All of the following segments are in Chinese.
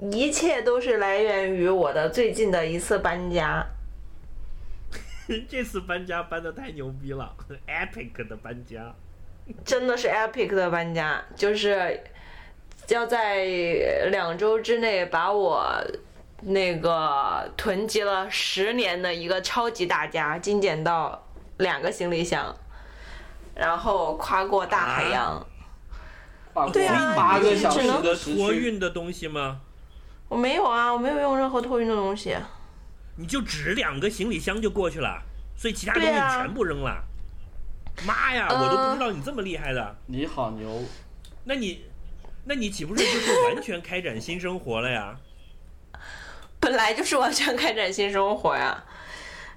一切都是来源于我的最近的一次搬家。这次搬家搬的太牛逼了，epic 的搬家。真的是 epic 的搬家，就是要在两周之内把我那个囤积了十年的一个超级大家精简到两个行李箱，然后跨过大海洋。跨过对啊八个小时只能的托，运的东西吗？我没有啊，我没有用任何托运的东西。你就只两个行李箱就过去了，所以其他东西全部扔了。妈呀，呃我都不知道你这么厉害的。你好牛！那你，那你岂不是就是完全开展新生活了呀？本来就是完全开展新生活呀，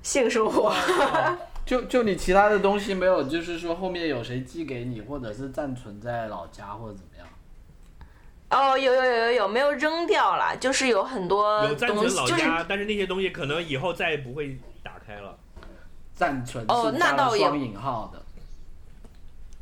性生活。就就你其他的东西没有，就是说后面有谁寄给你，或者是暂存在老家或者怎么样？哦，有有有有有，没有扔掉了，就是有很多有暂存老家，但是那些东西可能以后再也不会打开了。暂存哦那倒也了双引号的。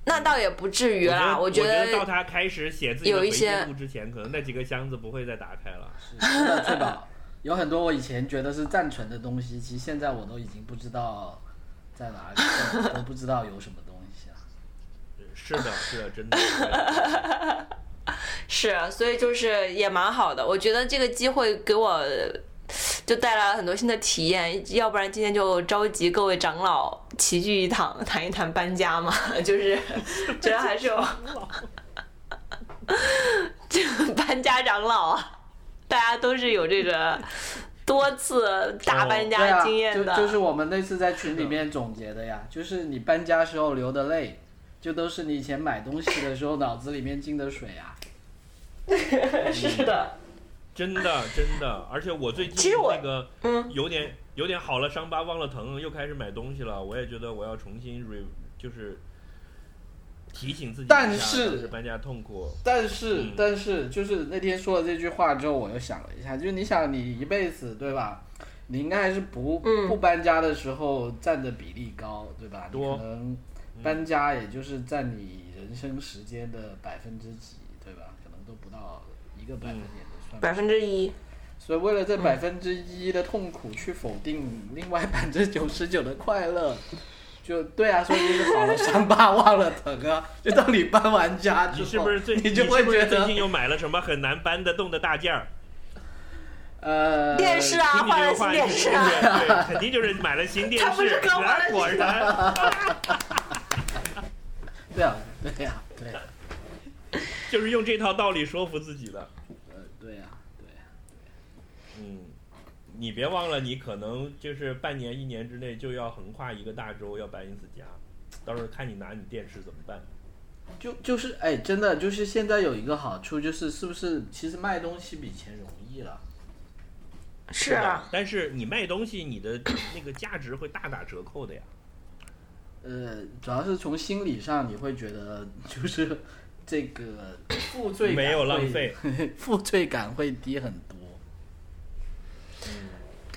那倒也不至于啦，我觉得到他开始写自己的回有一些忆录之前，可能那几个箱子不会再打开了。是的，翠宝，有很多我以前觉得是暂存的东西，其实现在我都已经不知道在哪里，都都不知道有什么东西了。是的，是的，真的。是，所以就是也蛮好的。我觉得这个机会给我就带来了很多新的体验，要不然今天就召集各位长老齐聚一堂，谈一谈搬家嘛。就是觉得还是有这 个 搬家长老啊，大家都是有这个多次大搬家经验的。就就是我们那次在群里面总结的呀，就是你搬家时候流的泪，就都是你以前买东西的时候脑子里面进的水啊。是的，真的真的，而且我最近其实我那个嗯，有点有点好了伤疤忘了疼，又开始买东西了。我也觉得我要重新 re 就是提醒自己一下但是搬家痛苦。但是、嗯但是就是那天说了这句话之后，我又想了一下，就是你想你一辈子对吧？你应该还是不、嗯不搬家的时候占的比例高，对吧？你多可能搬家也就是占你人生时间的百分之几，对吧？可能都不到一个百分点的算法。百分之一。所以为了这百分之一的痛苦去否定另外百分之九十九的快乐，就对啊，所以就是好了伤疤忘了疼啊。就当你搬完家之后，你是不是最你就会是不是觉得最近又买了什么很难搬得动的大件儿？呃电视啊，换了新电视啊。对对，肯定就是买了新电视 他不是视。刚换了果然，对啊，对呀、对呀、就是用这套道理说服自己的。呃，对呀、对呀、嗯，你别忘了，你可能就是半年、一年之内就要横跨一个大洲，要搬一次家。到时候看你拿你电视怎么办。就就是哎，真的就是现在有一个好处，就是是不是其实卖东西比以前容易了？是啊，但是你卖东西，你的那个价值会大打折扣的呀。呃，主要是从心理上你会觉得就是这个负罪感没有浪费，负罪感会低很多。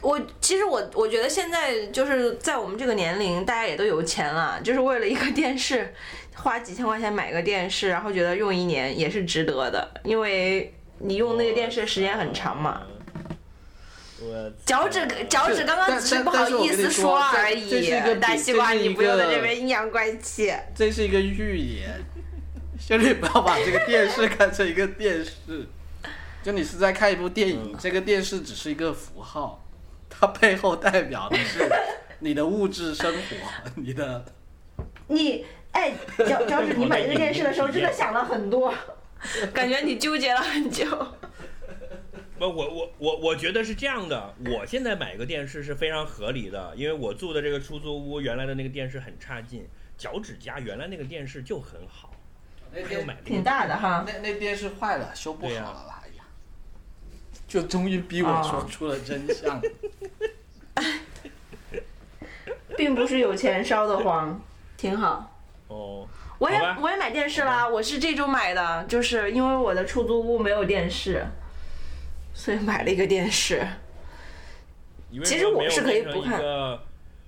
我其实我我觉得现在就是在我们这个年龄，大家也都有钱了，就是为了一个电视，花几千块钱买个电视，然后觉得用一年也是值得的，因为你用那个电视时间很长嘛。我脚趾脚趾刚刚只是不好意思说而已这这是一个，大西瓜你不用在这边阴阳怪气。这是一个预言，兄弟不要把这个电视看成一个电视，就你是在看一部电影，这个电视只是一个符号，它背后代表的是你的物质生活，你的 你哎，脚脚趾，你买这个电视的时候真的想了很多，感觉你纠结了很久。不，我我我我觉得是这样的，我现在买个电视是非常合理的，因为我住的这个出租屋原来的那个电视很差劲，脚趾家原来那个电视就很好，那买挺大的哈。那那电视坏了，修不好了啦，哎呀，就终于逼我说出了真相。并不是有钱烧的慌，挺好。哦，我也我也买电视啦，我是这周买的，就是因为我的出租屋没有电视，所以买了一个电视。其实我是可以不看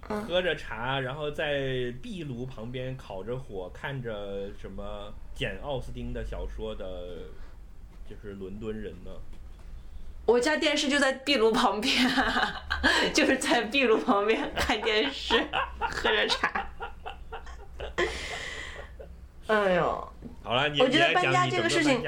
喝着茶，然后在壁炉旁边烤着火，看着什么简奥斯汀的小说的，就是伦敦人呢？我家电视就在壁炉旁边，就是在壁炉旁边 看电视，喝着茶。哎呦，好了，你我觉得搬家这个事情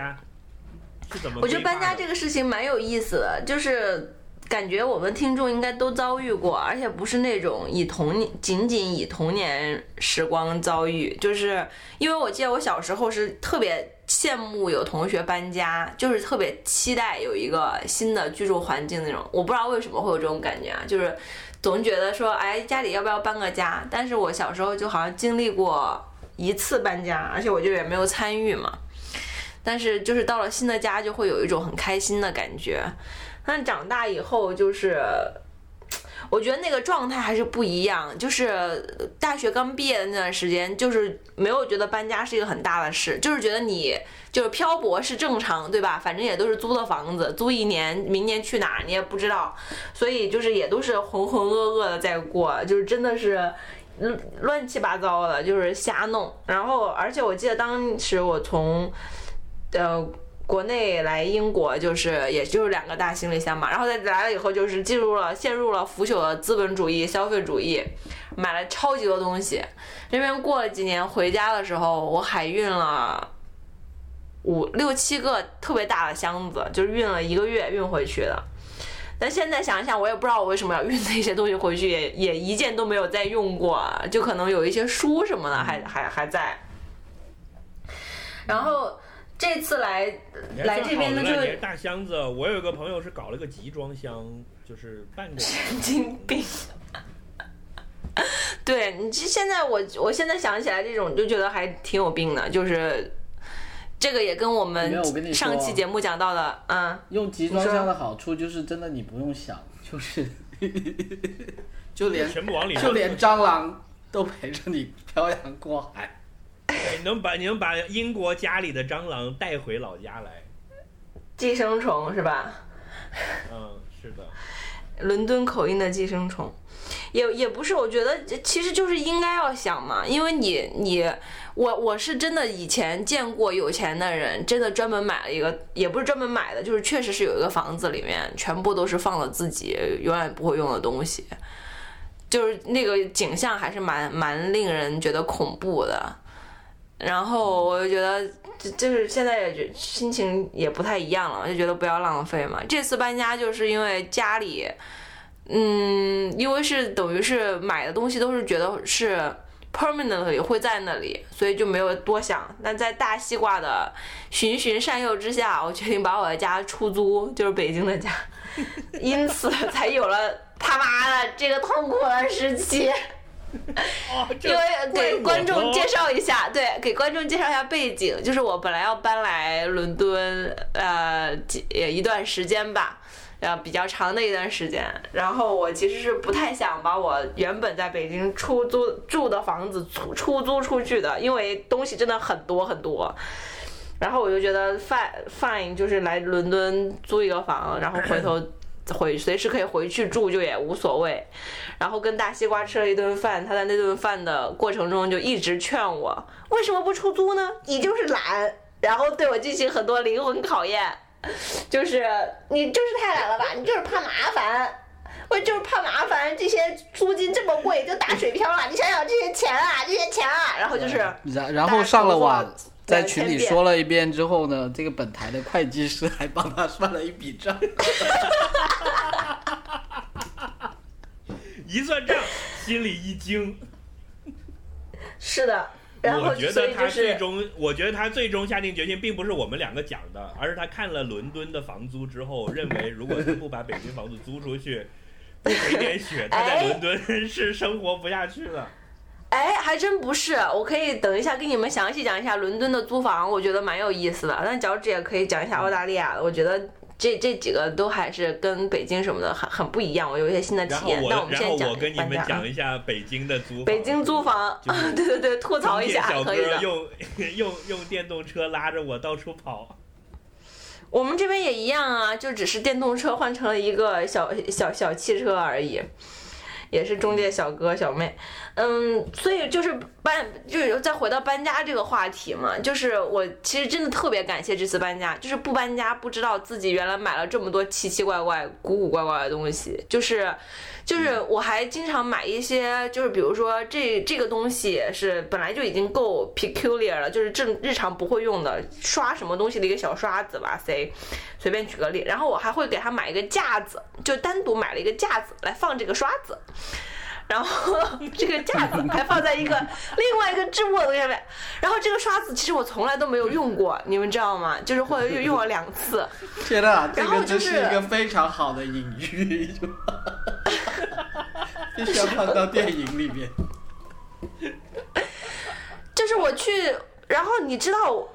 是怎么我觉得搬家这个事情蛮有意思的，就是感觉我们听众应该都遭遇过，而且不是那种以童年仅仅以童年时光遭遇，就是因为我记得我小时候是特别羡慕有同学搬家，就是特别期待有一个新的居住环境那种。我不知道为什么会有这种感觉啊，就是总觉得说，哎，家里要不要搬个家？但是我小时候就好像经历过一次搬家，而且我就也没有参与嘛。但是就是到了新的家，就会有一种很开心的感觉。但长大以后，就是我觉得那个状态还是不一样。就是大学刚毕业的那段时间，就是没有觉得搬家是一个很大的事，就是觉得你就是漂泊是正常，对吧？反正也都是租的房子，租一年，明年去哪儿你也不知道，所以就是也都是浑浑噩噩的在过，就是真的是。乱乱七八糟的，就是瞎弄。然后，而且我记得当时我从呃，国内来英国就是也就是两个大行李箱嘛，然后在来了以后就是进入了陷入了腐朽的资本主义消费主义，买了超级多东西。那边过了几年回家的时候，我海运了五六七个特别大的箱子，就是运了一个月运回去的。但现在想一想，我也不知道我为什么要运那些东西回去，也也一件都没有再用过，就可能有一些书什么的还还还在。然后这次来来这边呢，就大箱子。我有一个朋友是搞了个集装箱，就是半个神经病。对你这现在我我现在想起来这种就觉得还挺有病的，就是这个也跟我们上期节目讲到的，嗯，用集装箱的好处就是真的你不用想，就是 就连全部往里就连蟑螂都陪着你漂洋过海。对，你能把你能把英国家里的蟑螂带回老家来。寄生虫是吧？嗯，是的。伦敦口音的寄生虫，也也不是，我觉得其实就是应该要想嘛，因为你你我我是真的以前见过有钱的人，真的专门买了一个，也不是专门买的，就是确实是有一个房子里面全部都是放了自己永远不会用的东西，就是那个景象还是蛮蛮令人觉得恐怖的。然后我就觉得，就就是现在也觉心情也不太一样了，就觉得不要浪费嘛。这次搬家就是因为家里，嗯，因为是等于是买的东西都是觉得是 permanently 会在那里，所以就没有多想。但在大西瓜的循循善诱之下，我决定把我的家出租，就是北京的家，因此才有了他妈的这个痛苦的时期。哦，因为给观众介绍一下，对，给观众介绍一下背景，就是我本来要搬来伦敦，呃，几也一段时间吧，呃，比较长的一段时间。然后我其实是不太想把我原本在北京出租住的房子出出租出去的，因为东西真的很多很多。然后我就觉得 fine fine 就是来伦敦租一个房，然后回头回随时可以回去住，就也无所谓。然后跟大西瓜吃了一顿饭，他在那顿饭的过程中就一直劝我为什么不出租呢？你就是懒，然后对我进行很多灵魂考验，就是你就是太懒了吧，你就是怕麻烦。我就是怕麻烦，这些租金这么贵，就打水漂了。你想想这些钱啊，这些钱啊，然后就是然然后上了网，在群里说了一遍之后呢，这个本台的会计师还帮他算了一笔账。一算账，心里一惊。是的，然后我觉得他最是终，我觉得他最终下定决心，并不是我们两个讲的，而是他看了伦敦的房租之后，认为如果他不把北京房子租出去，不赔点血，他在哎伦敦 是生活不下去的。哎，还真不是，我可以等一下跟你们详细讲一下伦敦的租房，我觉得蛮有意思的。但脚趾也可以讲一下澳大利亚的，我觉得这这几个都还是跟北京什么的很很不一样，我有一些新的体验。然后我但我，们然后先讲我跟你们讲一下北京的租房，北京租房，就是 对对对，吐槽一下可以的。用用用电动车拉着我到处跑。我们这边也一样啊，就只是电动车换成了一个小小小汽车而已。也是中介小哥小妹。嗯，所以就是搬，就是再回到搬家这个话题嘛，就是我其实真的特别感谢这次搬家，就是不搬家不知道自己原来买了这么多奇奇怪怪、古古怪怪的东西，就是。就是我还经常买一些，就是比如说这这个东西是本来就已经够 peculiar 了，就是正日常不会用的刷什么东西的一个小刷子吧，say 随便举个例，然后我还会给他买一个架子，就单独买了一个架子来放这个刷子。然后 这个架子还放在一个另外一个置物的东西上面，然后这个刷子其实我从来都没有用过，你们知道吗？就是或者用了两次。天呐，这个真是一个非常好的隐喻，必须要放到电影里面。就是我去，然后你知道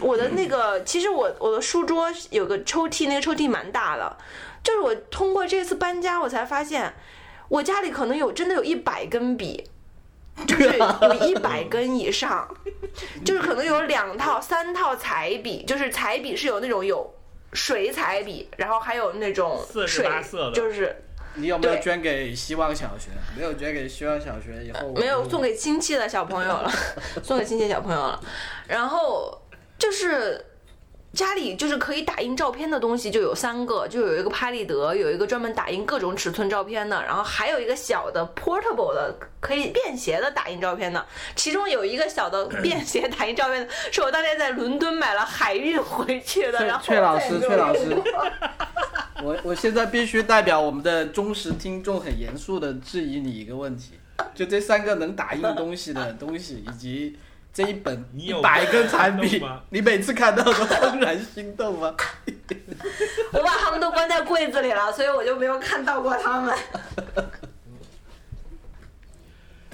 我的那个，其实我我的书桌有个抽屉，那个抽屉蛮大的。就是我通过这次搬家，我才发现我家里可能有真的有一百根笔，就是有一百根以上，就是可能有两套、三套彩笔，就是彩笔是有那种有水彩笔，然后还有那种四十水八色的，就是你有没有捐给希望小学？没有捐给希望小学以后。我没有送给亲戚的小朋友了，送给亲戚的小朋友了。然后就是家里就是可以打印照片的东西就有三个，就有一个拍立得，有一个专门打印各种尺寸照片的，然后还有一个小的 portable 的可以便携的打印照片的。其中有一个小的 便携打印照片的，是我当年在伦敦买了海运回去的。然后崔老师，再也没有雀老师，我我现在必须代表我们的忠实听众，很严肃的质疑你一个问题：就这三个能打印东西的东西，以及这一本你有一百根彩笔心动吗，你每次看到都怦然心动吗？我把他们都关在柜子里了，所以我就没有看到过他们。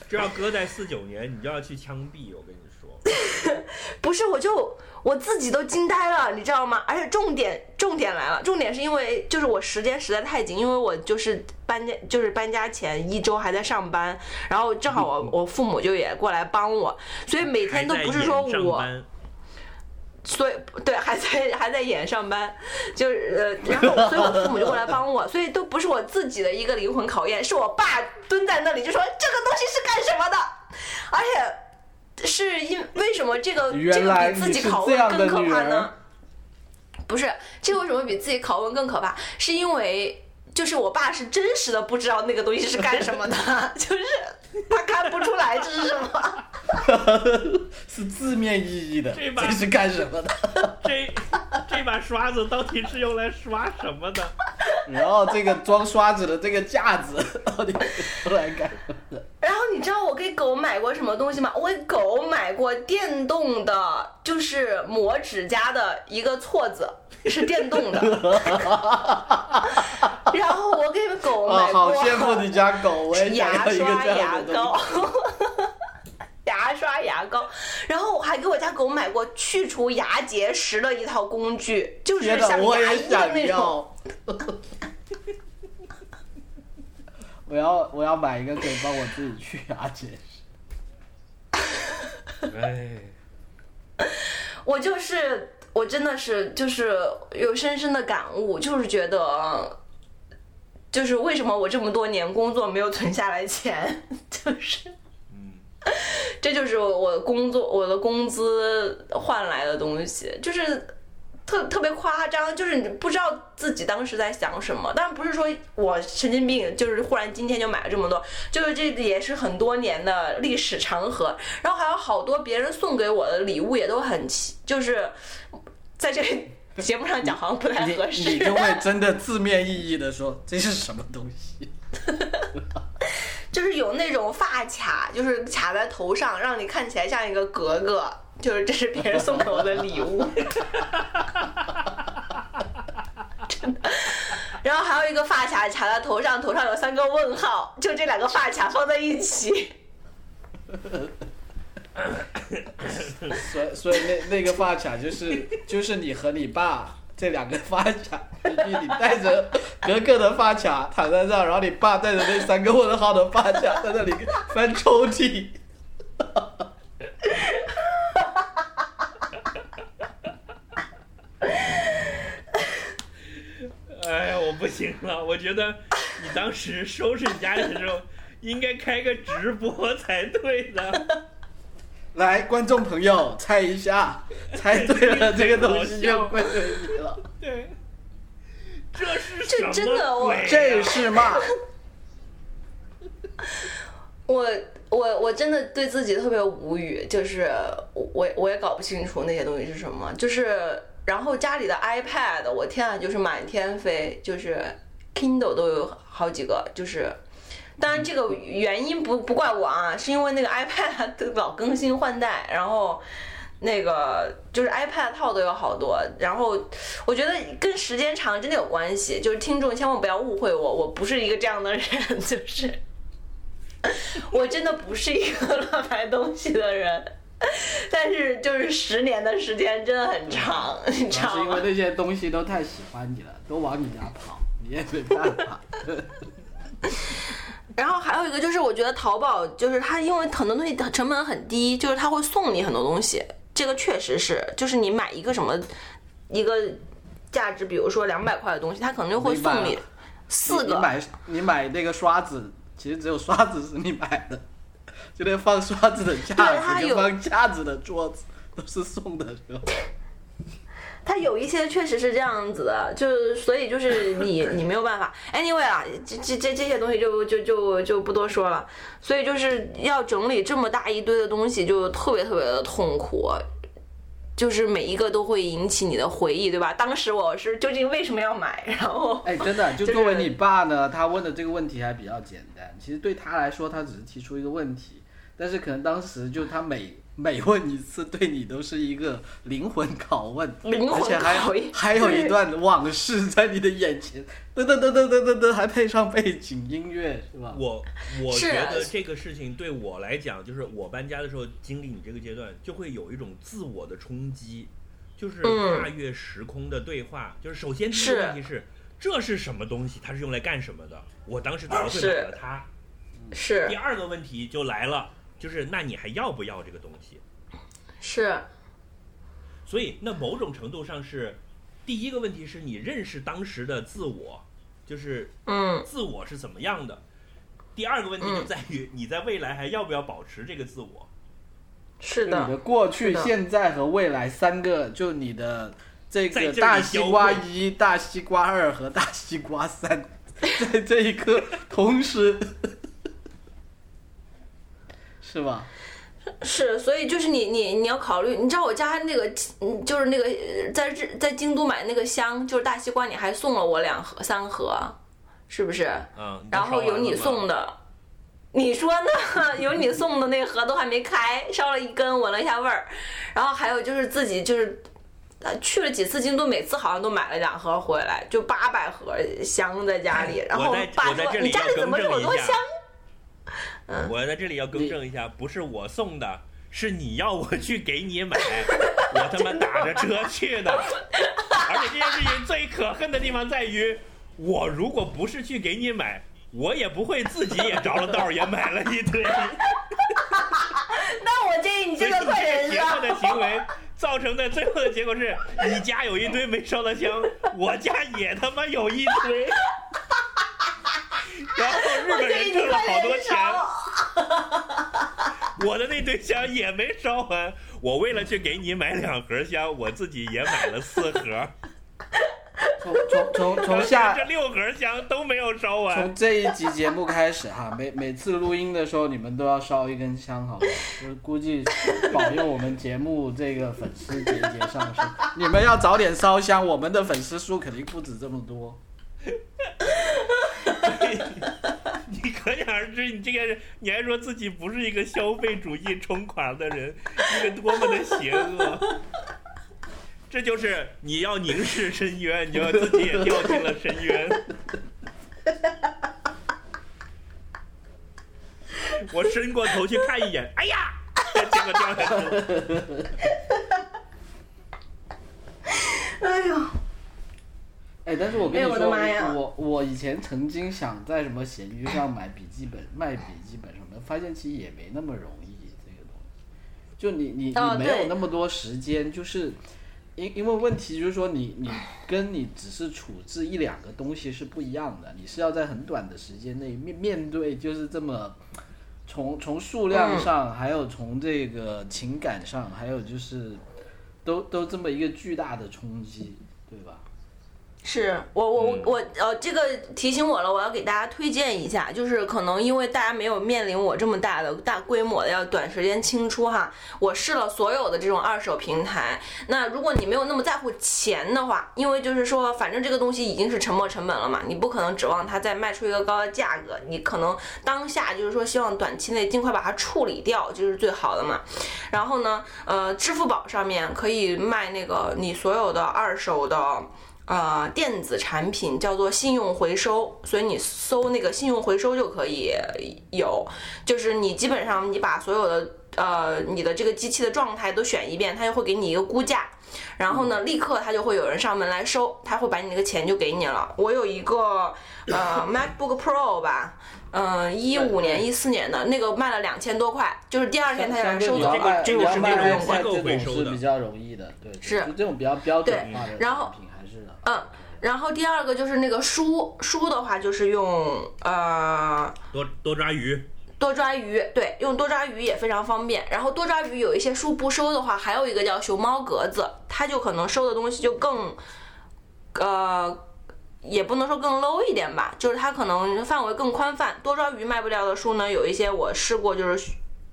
这要搁在四九年，你就要去枪毙，我跟你说。不是，我就我自己都惊呆了，你知道吗？而且重点重点来了，重点是因为就是我时间实在太紧，因为我就是搬家就是搬家前一周还在上班，然后正好我 我父母就也过来帮我，所以每天都不是说我。所以对，还在还在演上班，就是呃，然后所以我父母就过来帮我，所以都不是我自己的一个灵魂考验，是我爸蹲在那里就说这个东西是干什么的，而且是因为什么这个这个比自己拷问更可怕呢？不是，这个为什么比自己拷问更可怕？是因为就是我爸是真实的不知道那个东西是干什么的，就是他看不出来这是什么。是字面意义的，这把这是干什么的？这这把刷子到底是用来刷什么的？然后这个装刷子的这个架子到底是用来干什么的？然后你知道我给狗买过什么东西吗？我给狗买过电动的，就是磨指甲的一个锉子，是电动的。然后我给狗啊，买过、好羡慕你家狗，我也想牙要一个刷、牙这样的东膏西。。牙刷、牙膏，然后我还给我家狗买过去除牙结石的一套工具，就是像牙医的那种。要。我要我要买一个可以帮我自己去牙结石。哎，我就是我真的是就是有深深的感悟，就是觉得，就是为什么我这么多年工作没有存下来钱，就是，嗯，这就是我工作我的工资换来的东西，就是。特特别夸张，就是你不知道自己当时在想什么，但不是说我神经病，就是忽然今天就买了这么多，就是这也是很多年的历史长河。然后还有好多别人送给我的礼物也都很奇，就是在这节目上讲好像不太合适。你就会真的字面意义的说这是什么东西？就是有那种发卡，就是卡在头上，让你看起来像一个格格，就是这是别人送给我的礼物。真的。然后还有一个发卡卡在头上，头上有三个问号，就这两个发卡放在一起。所所以那那个发卡就是就是你和你爸这两个发卡，就是你带着格格的发卡躺在这儿，然后你爸带着那三个问号的发卡在那里翻抽屉。哎呀，我不行了，我觉得你当时收拾你家里的时候，应该开个直播才对的。来，观众朋友猜一下，猜对了这个东西就归对你了。对，这是这什么真的我鬼这是嘛？我我我真的对自己特别无语，就是我我我也搞不清楚那些东西是什么，就是然后家里的 iPad，我天啊，就是满天飞，就是 Kindle 都有好几个，就是。当然，这个原因不不怪我啊，是因为那个 iPad 都老更新换代，然后那个就是 iPad 套都有好多，然后我觉得跟时间长真的有关系。就是听众千万不要误会我，我不是一个这样的人，就是 我真的不是一个乱买东西的人。但是就是十年的时间真的很长，你知道吗是因为？那些东西都太喜欢你了，都往你家跑，你也没办法。然后还有一个就是，我觉得淘宝就是它，因为很多东西成本很低，就是它会送你很多东西，这个确实是，就是你买一个什么一个价值，比如说两百块的东西，它可能就会送你四个。你买你买那个刷子，其实只有刷子是你买的，就那放刷子的架子放架子的桌子都是送的，是吧？它有一些确实是这样子的，就是所以就是你 你没有办法。Anyway 啊，这这这这些东西就就就就不多说了。所以就是要整理这么大一堆的东西，就特别特别的痛苦。就是每一个都会引起你的回忆，对吧？当时我是究竟为什么要买？然后哎，真的，就就是作为你爸呢，他问的这个问题还比较简单。其实对他来说，他只是提出一个问题，但是可能当时就他每每问一次，对你都是一个灵魂拷问，灵魂而且还拷问还有一段往事在你的眼前，噔噔噔噔噔噔噔，还配上背景音乐，是吧？我我觉得这个事情对我来讲，就是我搬家的时候经历你这个阶段，就会有一种自我的冲击，就是嗯跨越时空的对话。就是首先第一个问题是，这是什么东西？它是用来干什么的？我当时怎么会是买了它？是第二个问题就来了，就是那你还要不要这个东西？是所以那某种程度上是，第一个问题是你认识当时的自我，就是嗯自我是怎么样的。第二个问题就嗯在于你在未来还要不要保持这个自我。是的你的的，过去、现在和未来三个，就你的这个大西瓜一、大西瓜二和大西瓜三，在这一刻同时，是吧？是，所以就是你你你要考虑，你知道我家那个，嗯就是那个呃在日在京都买那个香，就是大西瓜，你还送了我两盒三盒，是不是？嗯，然后有你送的，你说呢？有你送的那盒都还没开，烧了一根，闻了一下味儿。然后还有就是自己就是，呃，去了几次京都，每次好像都买了两盒回来，就八百盒香在家里。然后我爸说：“我在这里你家里怎么这么多香？” 我在这里要更正一下，不是我送的，是你要我去给你买，我他妈打着车去的。而且这件事情最可恨的地方在于，我如果不是去给你买，我也不会自己也着了道儿也买了一堆。那我建议你这个快忍邪恶上。的行为造成的最后的结果是，你家有一堆没烧的香，我家也他妈有一堆。然后日本人挣了好多钱，我的那堆香也没烧完。我为了去给你买两盒香，我自己也买了四盒，从从从从下这六盒香都没有烧完从。这一集节目开始哈，每每次录音的时候，你们都要烧一根香，好不好？就是估计保佑我们节目这个粉丝节节上升。你们要早点烧香，我们的粉丝数肯定不止这么多。你可想而知，你这个人，你还说自己不是一个消费主义冲垮的人，一个多么的邪恶！这就是你要凝视深渊，你就自己也掉进了深渊。我伸过头去看一眼，哎呀，结果掉下去了。哎呦，哎，但是我跟哎我的你说，妈呀我我以前曾经想在什么闲鱼上买笔记本、卖笔记本什么的，发现其实也没那么容易。这个东西，就你你哦你没有那么多时间，就是因因为问题就是说你你跟你只是处置一两个东西是不一样的，你是要在很短的时间内面面对就是这么从从数量上，还有从这个情感上，还有就是都都这么一个巨大的冲击，对吧？是我我我嗯我呃，这个提醒我了，我要给大家推荐一下，就是可能因为大家没有面临我这么大的大规模的要短时间清出哈，我试了所有的这种二手平台。那如果你没有那么在乎钱的话，因为就是说，反正这个东西已经是沉没成本了嘛，你不可能指望它再卖出一个高的价格，你可能当下就是说希望短期内尽快把它处理掉，就是最好的嘛。然后呢，呃，支付宝上面可以卖那个你所有的二手的。呃，电子产品叫做信用回收，所以你搜那个信用回收就可以有，就是你基本上你把所有的呃你的这个机器的状态都选一遍，它就会给你一个估价，然后呢，立刻它就会有人上门来收，他会把你那个钱就给你了。我有一个呃 MacBook Pro 吧，嗯，一五年、一四年的那个卖了两千多块，就是第二天他就来收走了。这个这个是那种这种回收的是比较容易的，对，是这种比较标准化的对然后嗯，然后第二个就是那个书，书的话就是用呃多多抓鱼，多抓鱼，对，用多抓鱼也非常方便。然后多抓鱼有一些书不收的话，还有一个叫熊猫格子，它就可能收的东西就更，呃，也不能说更 low 一点吧，就是它可能范围更宽泛。多抓鱼卖不掉的书呢，有一些我试过，就是，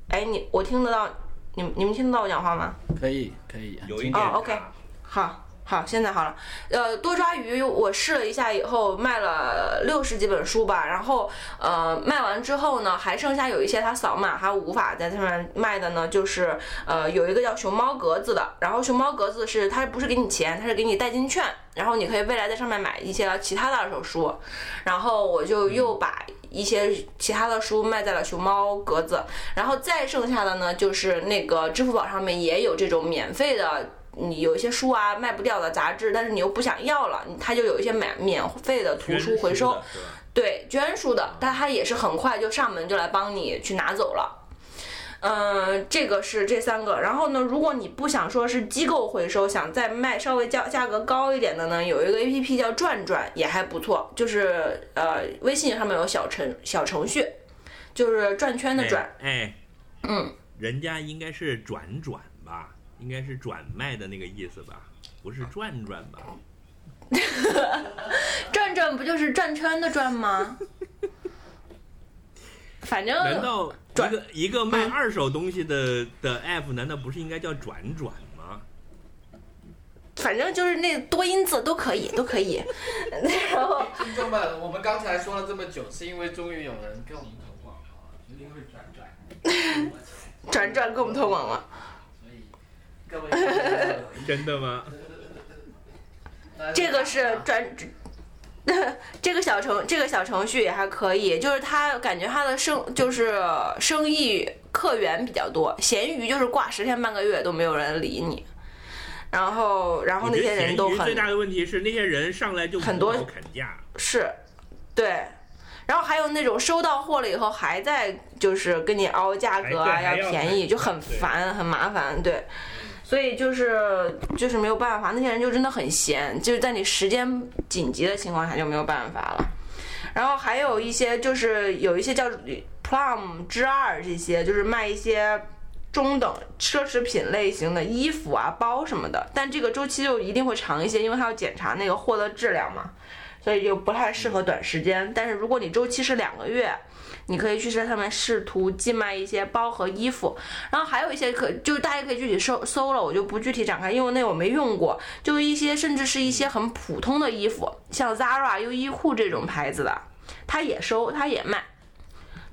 哎，你我听得到，你们你们听得到我讲话吗？可以可以哦有一点，OK 好，好，现在好了。呃，多抓鱼我试了一下以后，卖了六十几本书吧。然后，呃，卖完之后呢，还剩下有一些它扫码还无法在上面卖的呢，就是呃有一个叫熊猫格子的。然后熊猫格子是它不是给你钱，它是给你代金券，然后你可以未来在上面买一些其他的二手书。然后我就又把。一些其他的书卖在了熊猫格子，然后再剩下的呢，就是那个支付宝上面也有这种免费的你有一些书啊卖不掉的杂志，但是你又不想要了，他就有一些免免费的图书回收，对，捐书的，但他也是很快就上门就来帮你去拿走了。嗯，这个是这三个。然后呢，如果你不想说是机构回收，想再卖稍微价价格高一点的呢，有一个 A P P 叫转转，也还不错。就是呃，微信上面有小程小程序，就是转圈的转。哎，哎嗯，人家应该是转转吧，应该是转卖的那个意思吧，不是转转吧？转转不就是转圈的转吗？反正难道一个一个卖二手东西的的 app，难道不是应该叫转转吗？反正就是那多音字都可以，都可以。然后听众们，我们刚才说了这么久，是因为终于有人给我们投广告了，一定会转转，转转给我们投广了。真的吗？这个是专，这个小程这个小程序也还可以，就是它感觉它的生就是生意客源比较多，闲鱼就是挂十天半个月都没有人理你，然后然后那些人都很闲鱼最大的问题是那些人上来就很多砍价，是，对。然后还有那种收到货了以后还在就是跟你凹价格啊，要便宜，就很对烦很麻烦，对。所以就是就是没有办法，那些人就真的很闲，就是在你时间紧急的情况下就没有办法了。然后还有一些就是有一些叫 Plum 之二这些，就是卖一些中等奢侈品类型的衣服啊、包什么的，但这个周期就一定会长一些，因为它要检查那个货的质量嘛。所以就不太适合短时间。但是如果你周期是两个月，你可以去在上面试图寄卖一些包和衣服，然后还有一些可就是大家可以具体搜搜了，我就不具体展开，因为那我没用过。就一些甚至是一些很普通的衣服，像 Zara、优衣库这种牌子的，它也收，它也卖，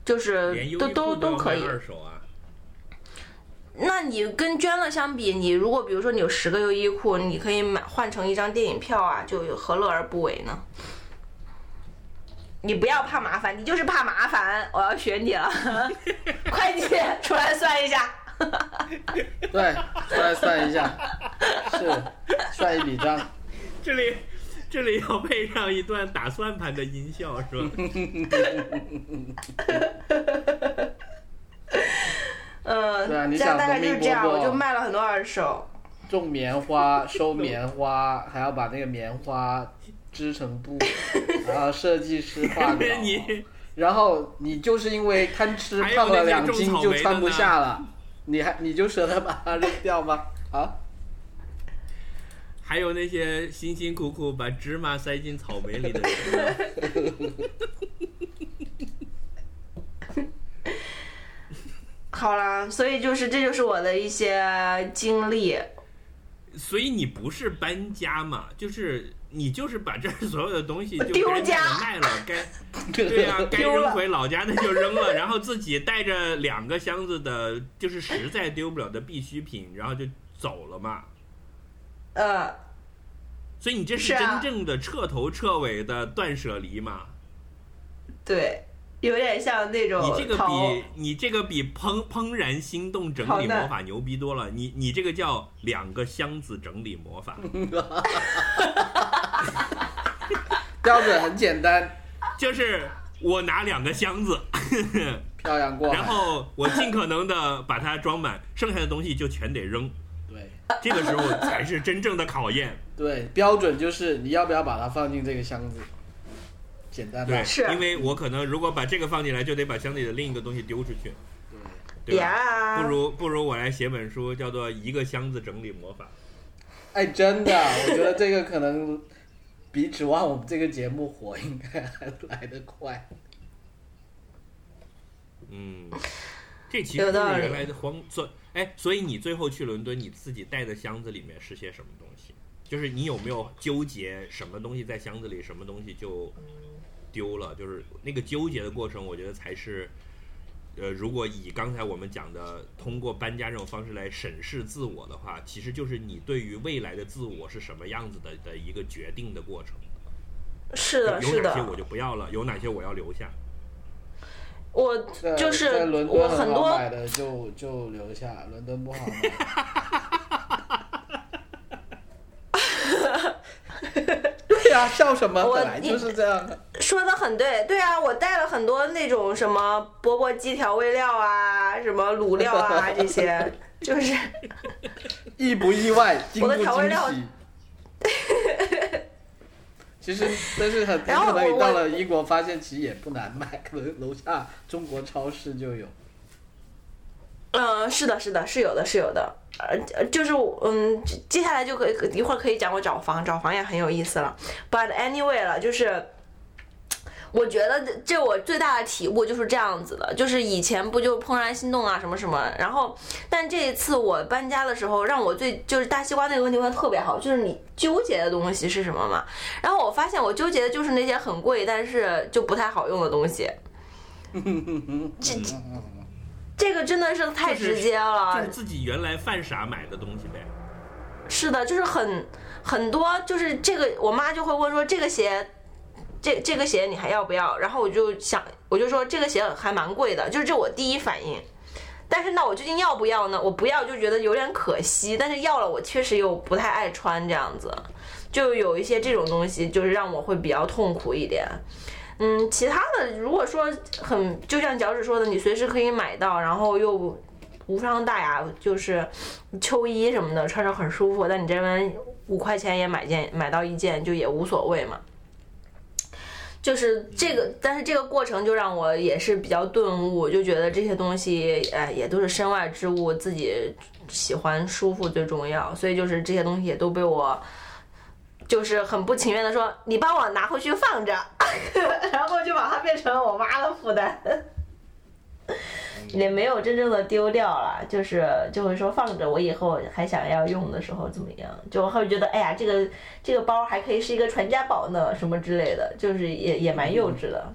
就是都都都可以。那你跟捐了相比，你如果比如说你有十个优衣库，你可以买换成一张电影票啊，就有何乐而不为呢？你不要怕麻烦，你就是怕麻烦，我要学你了。会计出来算一下。对，出来算一下，是算一笔账。这里这里要配上一段打算盘的音效，是吧？嗯，对啊你这样大想冯明概就是这样，伯伯我就卖了很多二手。种棉花、收棉花，还要把那个棉花织成布，然后设计师画稿，你然后你就是因为贪吃胖了两斤就穿不下了，你还你就舍得把它扔掉吗？啊？还有那些辛辛苦苦把芝麻塞进草莓里的人，好啦，所以就是这就是我的一些经历。所以你不是搬家嘛？就是你就是把这儿所有的东西 就丢该卖家的卖了，该 对呀、该扔回老家的就扔了，然后自己带着两个箱子的，就是实在丢不了的必需品，然后就走了嘛。呃，所以你这是真正的彻头彻尾的断舍离嘛？对，有点像那种你这个比你这个比怦怦然心动整理魔法牛逼多了。你你这个叫两个箱子整理魔法，标准很简单，就是我拿两个箱子，漂洋过然。后我尽可能的把它装满，剩下的东西就全得扔。对这个时候才是真正的考验。对，标准就是你要不要把它放进这个箱子，简单吧对？，是因为我可能如果把这个放进来，就得把箱子里的另一个东西丢出去，对。对吧？呀，不如不如我来写本书，叫做《一个箱子整理魔法》。哎，真的，我觉得这个可能比指望我们这个节目火应该还来得快。嗯，这其实是原来的荒所哎，所以你最后去伦敦，你自己带的箱子里面是些什么东西？就是你有没有纠结什么东西在箱子里，什么东西就丢了？就是那个纠结的过程，我觉得才是。呃，如果以刚才我们讲的通过搬家这种方式来审视自我的话，其实就是你对于未来的自我是什么样子的的一个决定的过程。是的，是的有哪些，我就不要了，有哪些我要留下。我就是在伦我敦很多买的就就留下，伦敦不好买。对呀、笑什么？本来就是这样的。说的很对，对啊，我带了很多那种什么钵钵鸡调味料啊，什么卤料啊这些，就是意不意外，惊不我的调味惊料喜？其实，但是很可能你到了英国发现，其实也不难买，可能楼下中国超市就有。嗯，是的，是的，是有的，是有的。呃，就是嗯，接下来就可以一会儿可以讲我找房，找房也很有意思了。But anyway 了，就是我觉得这我最大的体悟就是这样子的，就是以前不就怦然心动啊什么什么，然后但这一次我搬家的时候，让我最就是大西瓜那个问题问的特别好，就是你纠结的东西是什么嘛？然后我发现我纠结的就是那些很贵但是就不太好用的东西。这 这这这个真的是太直接了，就是自己原来犯傻买的东西呗。是的，就是很很多，就是这个，我妈就会问说这个鞋，这这个鞋你还要不要？然后我就想，我就说这个鞋还蛮贵的，就是这我第一反应。但是那我究竟要不要呢？我不要就觉得有点可惜，但是要了我确实又不太爱穿这样子，就有一些这种东西，就是让我会比较痛苦一点。嗯，其他的如果说很，就像脚趾说的，你随时可以买到，然后又无伤大雅，就是秋衣什么的穿着很舒服，但你这边五块钱也买件买到一件就也无所谓嘛。就是这个，但是这个过程就让我也是比较顿悟，就觉得这些东西，哎，也都是身外之物，自己喜欢舒服最重要，所以就是这些东西也都被我。就是很不情愿的说，你帮我拿回去放着，然后就把它变成了我妈的负担，也没有真正的丢掉了，就是就会说放着，我以后还想要用的时候怎么样，就会觉得哎呀，这个这个包还可以是一个传家宝呢，什么之类的，就是也也蛮幼稚的，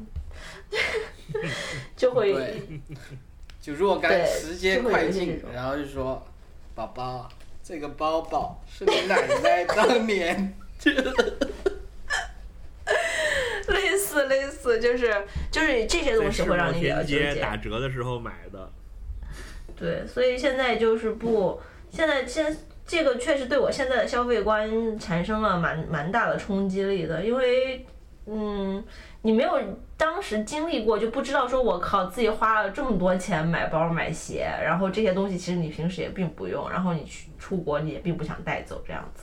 就会，就若干对时间快进然后就说：“宝宝，这个包包是你奶奶当年。类似类似，就是就是这些东西会让你比较天纠结。打折的时候买的，对，所以现在就是不，现在现这个确实对我现在的消费观产生了蛮蛮大的冲击力的，因为，嗯，你没有当时经历过，就不知道说我靠自己花了这么多钱买包买鞋，然后这些东西其实你平时也并不用，然后你去出国你也并不想带走这样子。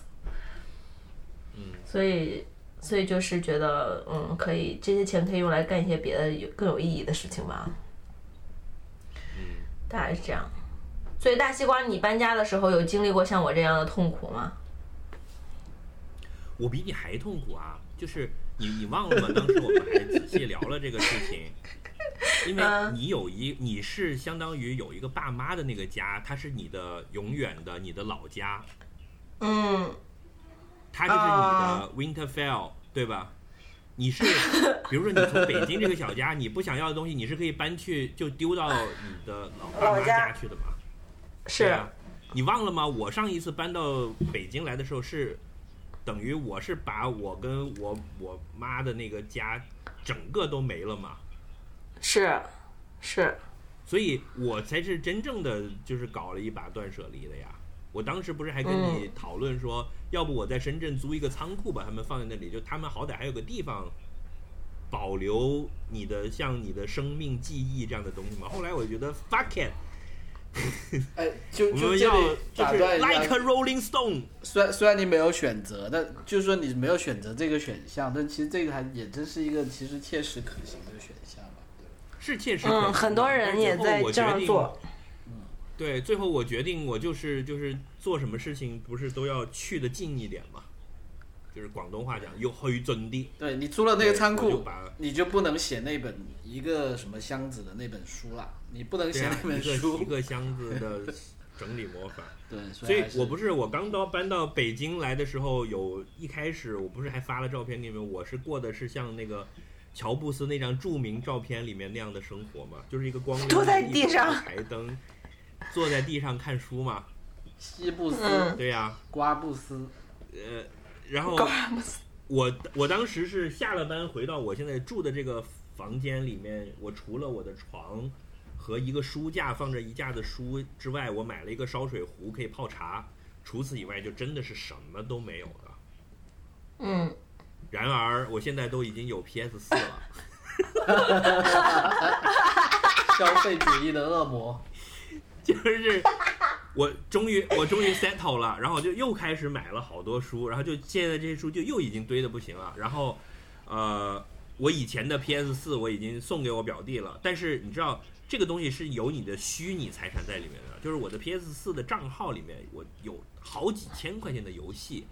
嗯，所以所以就是觉得嗯可以这些钱可以用来干一些别的有更有意义的事情吧。嗯，大概是这样。所以大西瓜，你搬家的时候有经历过像我这样的痛苦吗？我比你还痛苦啊！就是你你忘了吗？当时我们还仔细聊了这个事情，因为嗯你有一你是相当于有一个爸妈的那个家，它是你的永远的你的老家，嗯它就是啊你的 Winterfell，对吧？你是，比如说你从北京这个小家，你不想要的东西，你是可以搬去就丢到你的老爸妈家家去的嘛？是啊，你忘了吗？我上一次搬到北京来的时候是，等于我是把我跟我我妈的那个家整个都没了嘛，是是，所以我才是真正的就是搞了一把断舍离的呀。我当时不是还跟嗯你讨论说，要不我在深圳租一个仓库把他们放在那里，就他们好歹还有个地方保留你的像你的生命记忆这样的东西嘛。后来我觉得 fuck it，哎，就我们要就这里就是打断一 like a，rolling stone。虽然虽然你没有选择，但就是说你没有选择这个选项，但其实这个还也真是一个其实切实可行的选项吧。是切实可行嗯，很多人也在这样做。对，最后我决定，我就是就是做什么事情，不是都要去的近一点嘛？就是广东话讲，有去准的。对你租了那个仓库，就把你就不能写那本一个什么箱子的那本书了，你不能写那本一个书一。个箱子的整理魔法。对，所以我不是我刚到搬到北京来的时候，有一开始我不是还发了照片给你们，我是过的是像那个乔布斯那张著名照片里面那样的生活嘛，就是一个光坐在地上台灯，坐在地上看书嘛，西布斯、嗯。对呀、瓜布斯，呃，然后我我当时是下了班回到我现在住的这个房间里面，我除了我的床和一个书架放着一架子书之外，我买了一个烧水壶可以泡茶，除此以外就真的是什么都没有了。嗯，然而我现在都已经有 PS 四了，消费主义的恶魔。就是我终于我终于 settle 了，然后我就又开始买了好多书，然后就现在这些书就又已经堆的不行了。然后，呃，我以前的 PS 四我已经送给我表弟了，但是你知道这个东西是有你的虚拟财产在里面的，就是我的 PS 四的账号里面我有好几千块钱的游戏，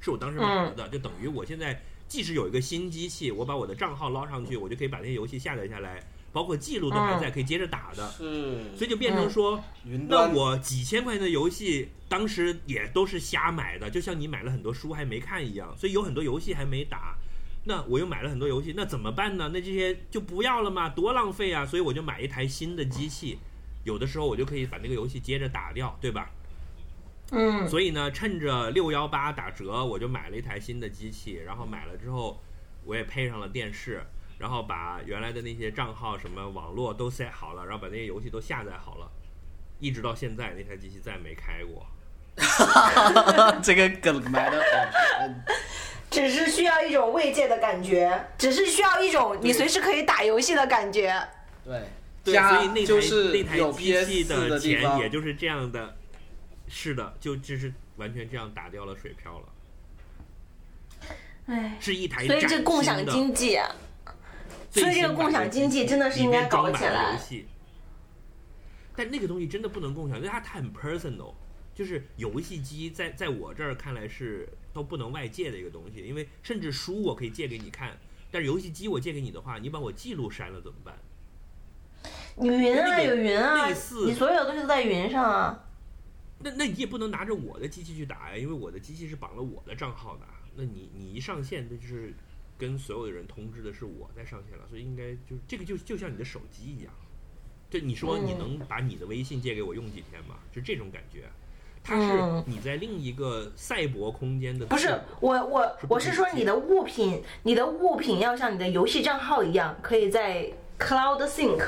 是我当时买了的，就等于我现在即使有一个新机器，我把我的账号捞上去，我就可以把那些游戏下载下来，包括记录都还在，可以接着打的。是，所以就变成说，那我几千块钱的游戏，当时也都是瞎买的，就像你买了很多书还没看一样，所以有很多游戏还没打。那我又买了很多游戏，那怎么办呢？那这些就不要了嘛，多浪费啊！所以我就买一台新的机器，有的时候我就可以把那个游戏接着打掉，对吧？嗯，所以呢，趁着六幺八打折，我就买了一台新的机器，然后买了之后，我也配上了电视，然后把原来的那些账号、什么网络都 set 好了，然后把那些游戏都下载好了，一直到现在那台机器再没开过。这个梗埋的好深。只是需要一种慰藉的感觉，只是需要一种你随时可以打游戏的感觉。对，所以那台就是那台有机器 PS 的钱，也就是这样的，是的，就就是完全这样打掉了水漂了，唉，是一台所以这共享经济，最所以这个共享经济真的是应该搞起来。但那个东西真的不能共享，因为它太很 personal，就是游戏机在在我这儿看来是都不能外借的一个东西，因为甚至书我可以借给你看，但是游戏机我借给你的话，你把我记录删了怎么办？你云啊那个有云啊你所有的东西都在云上啊。那那你也不能拿着我的机器去打呀，因为我的机器是绑了我的账号的。那你你一上线，那就是跟所有的人通知的是我在上线了，所以应该就是这个就就像你的手机一样。就你说你嗯能把你的微信借给我用几天吗？就这种感觉。它嗯是你在另一个赛博空间的不是我我是我是说你的物品，你的物品要像你的游戏账号一样，可以在 Cloud Sync。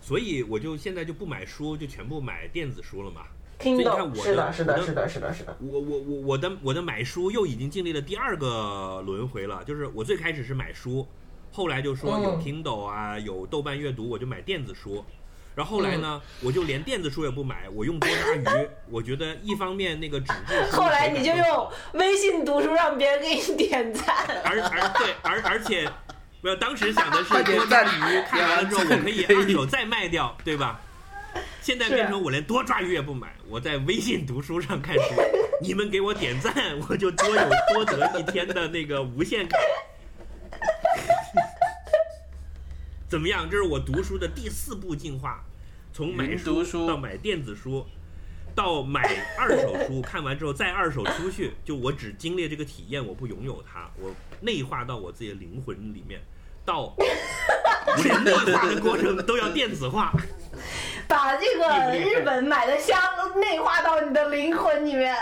所以我就现在就不买书，就全部买电子书了嘛。你看 Kindle 我是的是的，是的，是的，是的。我我我我的我的买书又已经经历了第二个轮回了，就是我最开始是买书，后来就说有嗯 Kindle 啊，有豆瓣阅读，我就买电子书。然后后来呢，嗯我就连电子书也不买，我用多抓鱼。我觉得一方面那个纸质书，后来你就用微信读书让别人给你点赞，而而对而而且，没有当时想的是多抓鱼，看完了之后我可以可以二手再卖掉，对吧？现在变成我连多抓鱼也不买，我在微信读书上看书，你们给我点赞，我就多有多得一天的那个无限卡。怎么样？这是我读书的第四步进化，从买书到买电子书，到买二手书，看完之后再二手出去，就我只经历这个体验，我不拥有它，我内化到我自己的灵魂里面，到连内化的过程都要电子化。把这个 日本买的香内化到你的灵魂里面，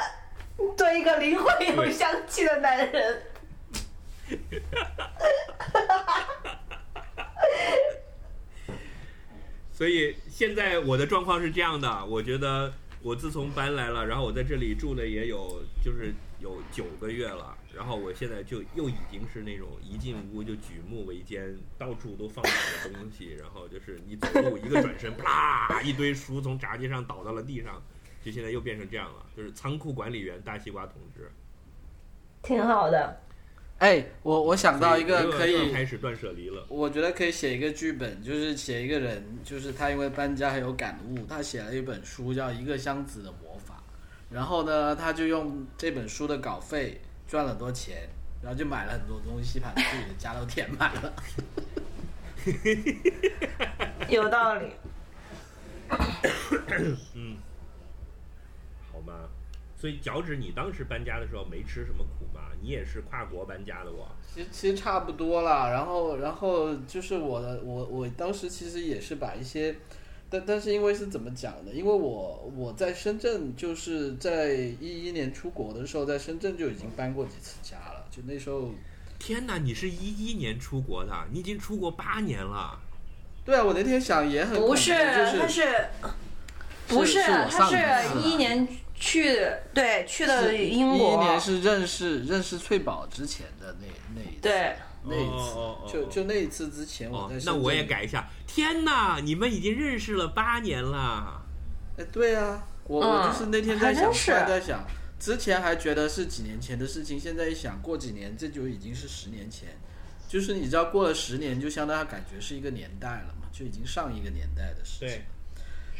做一个灵魂有香气的男人。所以现在我的状况是这样的，我觉得我自从搬来了，然后我在这里住了也有就是有九个月了，然后我现在就又已经是那种一进屋就举目维艰，到处都放满了东西，然后就是你走路一个转身，啪，一堆书从闸机上倒到了地上，就现在又变成这样了，就是仓库管理员大西瓜同志。挺好的。哎，我我想到一个可以开始断舍离了。我觉得可以写一个剧本，就是写一个人，就是他因为搬家很有感悟，他写了一本书叫《一个箱子的魔法》，然后呢，他就用这本书的稿费赚了很多钱，然后就买了很多东西，把自己的家都填满了。有道理。嗯，好吧。所以脚趾，你当时搬家的时候没吃什么苦吗？你也是跨国搬家的我？其实其实差不多了，然后然后就是我的我我当时其实也是把一些，但但是因为是怎么讲呢？因为我我在深圳就是在一一年出国的时候，在深圳就已经搬过几次家了，就那时候。天哪，你是一一年出国的，你已经出国八年了。对啊，我那天想也很不是，就是他是，不是他是次一一年去，对，去的英一国。一年是认识认识翠宝之前的那那一次，对，那一次，哦哦哦就就那一次之前我哦在，深圳、那我也改一下。天哪，你们已经认识了八年了。哎，对啊，我、嗯我就是那天在想，还真是突然在想，之前还觉得是几年前的事情，现在一想，过几年这就已经是十年前，就是你知道，过了十年，就相当于感觉是一个年代了嘛，就已经上一个年代的事情。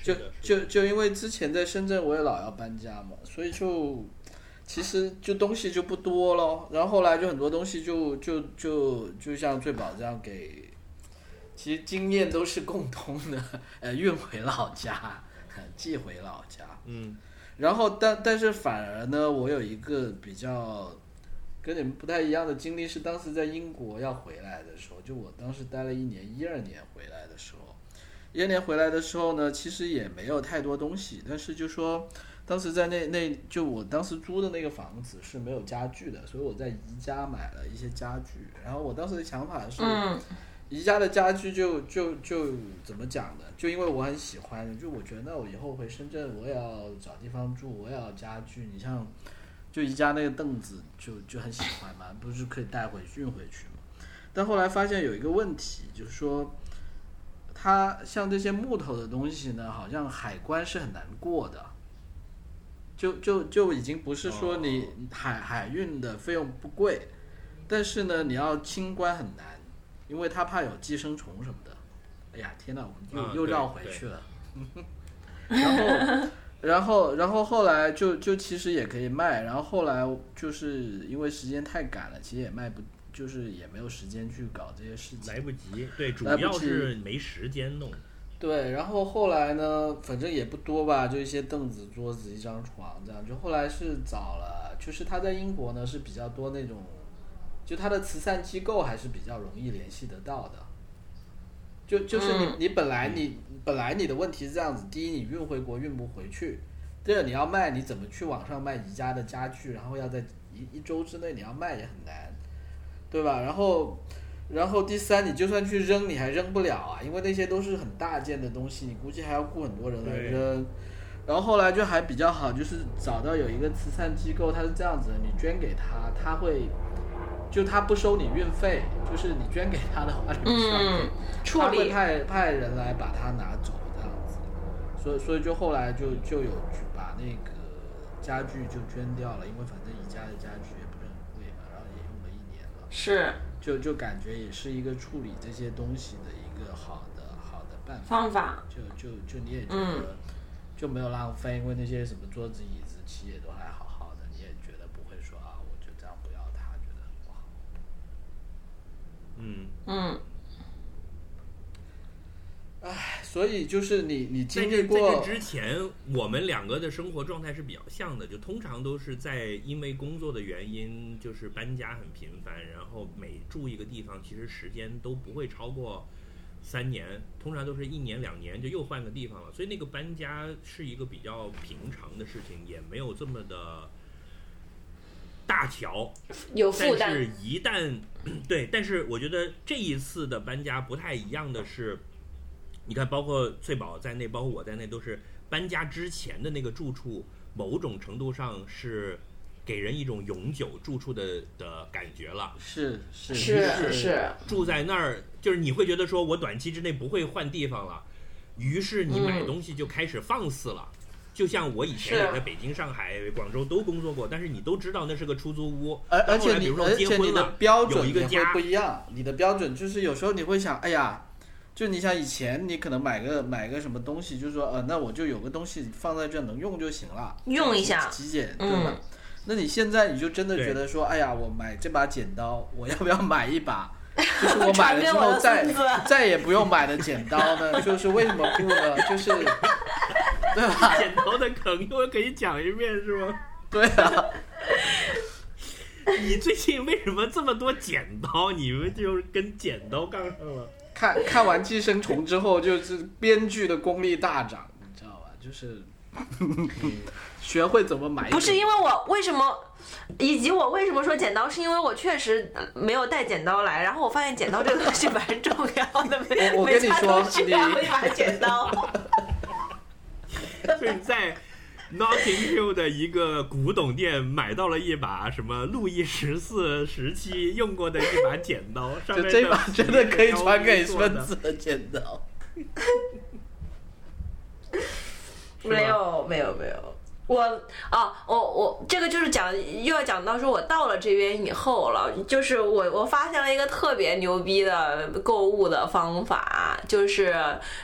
对，就就就因为之前在深圳我也老要搬家嘛，所以就其实就东西就不多咯。然后后来就很多东西就就就就像最宝这样给，其实经验都是共通的，呃，运回老家，寄回老家。嗯，然后但但是反而呢，我有一个比较跟你们不太一样的经历，是当时在英国要回来的时候，就我当时待了一年，一二年回来的时候，一二年回来的时候呢，其实也没有太多东西，但是就说当时在那那就我当时租的那个房子是没有家具的，所以我在宜家买了一些家具，然后我当时的想法是，嗯，宜家的家具就就就怎么讲呢？就因为我很喜欢，就我觉得那我以后回深圳我也要找地方住，我也要家具。你像就宜家那个凳子就就很喜欢嘛，不是可以带回去运回去嘛？但后来发现有一个问题，就是说它像这些木头的东西呢，好像海关是很难过的。就就就已经不是说你海海运的费用不贵，但是呢，你要清关很难，因为他怕有寄生虫什么的。哎呀，天哪，我们又、又绕回去了。然后，然后，然后后来就就其实也可以卖，然后后来就是因为时间太赶了，其实也卖不，就是也没有时间去搞这些事情。来不及。对，主要是没时间弄。对，然后后来呢，反正也不多吧，就一些凳子、桌子、一张床这样。就后来是找了，就是他在英国呢是比较多那种，就他的慈善机构还是比较容易联系得到的。就就是你嗯你本来你本来你的问题是这样子，第一你运回国运不回去，第二你要卖你怎么去网上卖宜家的家具，然后要在一一周之内你要卖也很难，对吧？然后然后第三，你就算去扔，你还扔不了啊，因为那些都是很大件的东西，你估计还要雇很多人来扔。然后后来就还比较好，就是找到有一个慈善机构，它是这样子的，你捐给他，他会就他不收你运费，就是你捐给他的话，你不需要嗯，处他会派派人来把它拿走这样子，所以所以就后来就就有把那个家具就捐掉了，因为反正宜家的家具也不是很贵嘛，然后也用了一年了，是就就感觉也是一个处理这些东西的一个好的好的办法。方法。就就就你也觉嗯得就没有浪费，因为那些什么桌子椅子漆也都还好好的，你也觉得不会说啊，我就这样不要它，觉得很不好。嗯，嗯，唉，所以就是你你经在这在这之前，我们两个的生活状态是比较像的，就通常都是在因为工作的原因，就是搬家很频繁，然后每住一个地方，其实时间都不会超过三年，通常都是一年两年就又换个地方了，所以那个搬家是一个比较平常的事情，也没有这么的大条。有负担但是，一旦对，但是我觉得这一次的搬家不太一样的是，你看，包括翠宝在内，包括我在内，都是搬家之前的那个住处，某种程度上是给人一种永久住处的的感觉了。是是是是，住在那儿，就是你会觉得说我短期之内不会换地方了，于是你买嗯东西就开始放肆了。就像我以前也在北京、上海、广州都工作过，但是你都知道那是个出租屋，而而且比如说而且你的结婚了，有标准也会一个家不一样，你的标准就是有时候你会想，哎呀，就你想以前你可能买个买个什么东西，就是说呃，那我就有个东西放在这能用就行了，用一下极简对嗯吧？那你现在你就真的觉得说，哎呀，我买这把剪刀，我要不要买一把？就是我买了之后再再也不用买的剪刀呢？就是为什么不呢？就是 对吧？剪刀的梗又可以讲一遍是吗？对啊，你最近为什么这么多剪刀？你们就是跟剪刀杠上了？看看完《寄生虫》之后，就是编剧的功力大涨，你知道吧？就是 学会怎么买。不是因为我为什么，以及我为什么说剪刀，是因为我确实没有带剪刀来，然后我发现剪刀这个东西蛮重要的，我我跟你说都需要你一把剪刀。所以你在 Notting Hill 的一个古董店买到了一把什么路易十四时期用过的一把剪刀，上面就这把真的可以传给孙子的 剪刀。没有没有没有，我啊我我这个就是讲又要讲到说我到了这边以后了，就是我我发现了一个特别牛逼的购物的方法，就是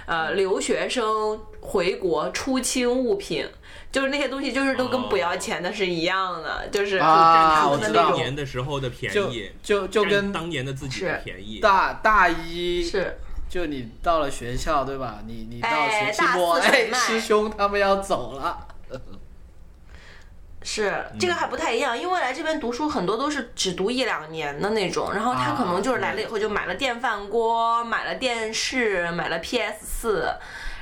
呃留学生回国出清物品。就是那些东西，就是都跟不要钱的是一样的，就是啊占我知道当年的时候的便就宜，就就占跟当年的自己的便宜。大大一，是就你到了学校对吧？你你到哎学期末，哎，师兄他们要走了。是，这个还不太一样，因为来这边读书很多都是只读一两年的那种，然后他可能就是来了以后就买了电饭锅、买了电视、买了 PS 四，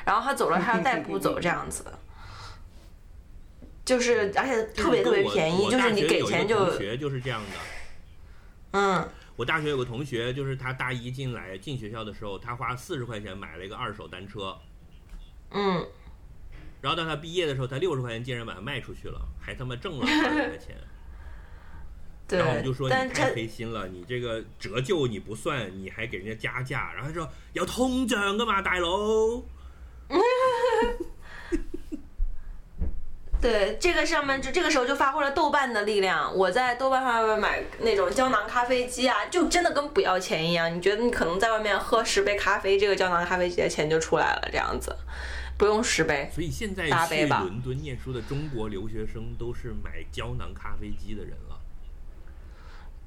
然后他走了他要带不走这样子，就是而且特别特别便宜，就是你给钱就同学就是这样的。嗯我大学有个同学，就是他大一进来进学校的时候，他花四十块钱买了一个二手单车，嗯，然后到他毕业的时候，他六十块钱竟然把它卖出去了，还他妈挣了二十块钱。对然后我们就说，你太黑心了，你这个折旧你不算，你还给人家加价。然后他说有通胀的嘛，大佬。对，这个上面就这个时候就发挥了豆瓣的力量。我在豆瓣上面买那种胶囊咖啡机啊，就真的跟不要钱一样。你觉得你可能在外面喝十杯咖啡，这个胶囊咖啡机的钱就出来了，这样子，不用十杯。所以现在去伦敦念书的中国留学生都是买胶囊咖啡机的人了。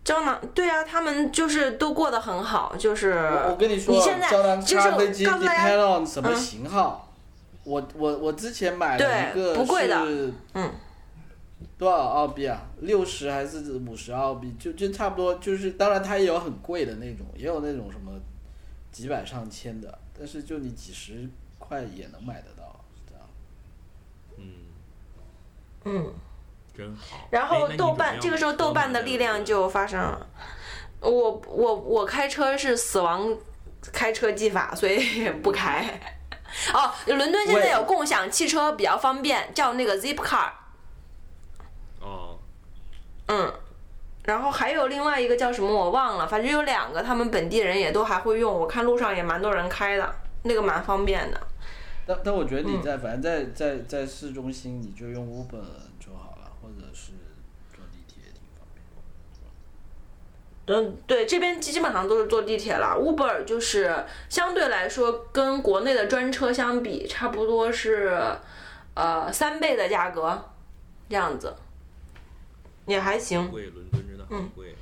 胶囊，对啊，他们就是都过得很好，就是我我跟你说，你现在胶囊就是咖啡机告诉大家 depend on 什么嗯型号。我我我之前买了一对个不贵的是嗯多少澳币啊？六十还是五十澳币？就就差不多，就是当然它也有很贵的那种，也有那种什么几百上千的，但是就你几十块也能买得到，是这样。嗯，嗯。真好。然后豆瓣这个时候豆瓣的力量就发生了。我我我开车是死亡开车技法，所以不开。哦，伦敦现在有共享汽车比较方便，叫那个 Zipcar。哦，嗯，然后还有另外一个叫什么我忘了，反正有两个，他们本地人也都还会用，我看路上也蛮多人开的，那个蛮方便的。但但我觉得你在、反正在在在市中心，你就用 Uber 就好了，或者是坐地铁也挺方便。嗯，对，这边基基本上都是坐地铁了。Uber 就是相对来说跟国内的专车相比，差不多是呃三倍的价格，这样子，也还行。贵，伦敦真的很贵。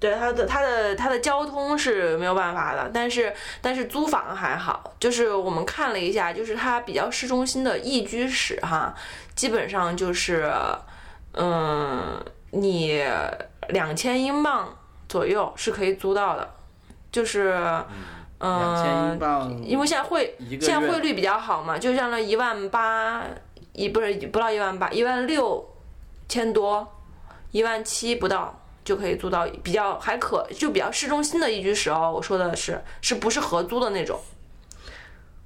对它的它的它的交通是没有办法的，但是但是租房还好，就是我们看了一下，就是它比较市中心的一居室哈，基本上就是嗯，你两千英镑左右是可以租到的，就是嗯，两千英镑，因为现在汇现在汇率比较好嘛，就像那一万八，一不是不到一万八，一万六千多，一万七不到就可以租到比较还可就比较市中心的一居室哦。我说的是是不是合租的那种？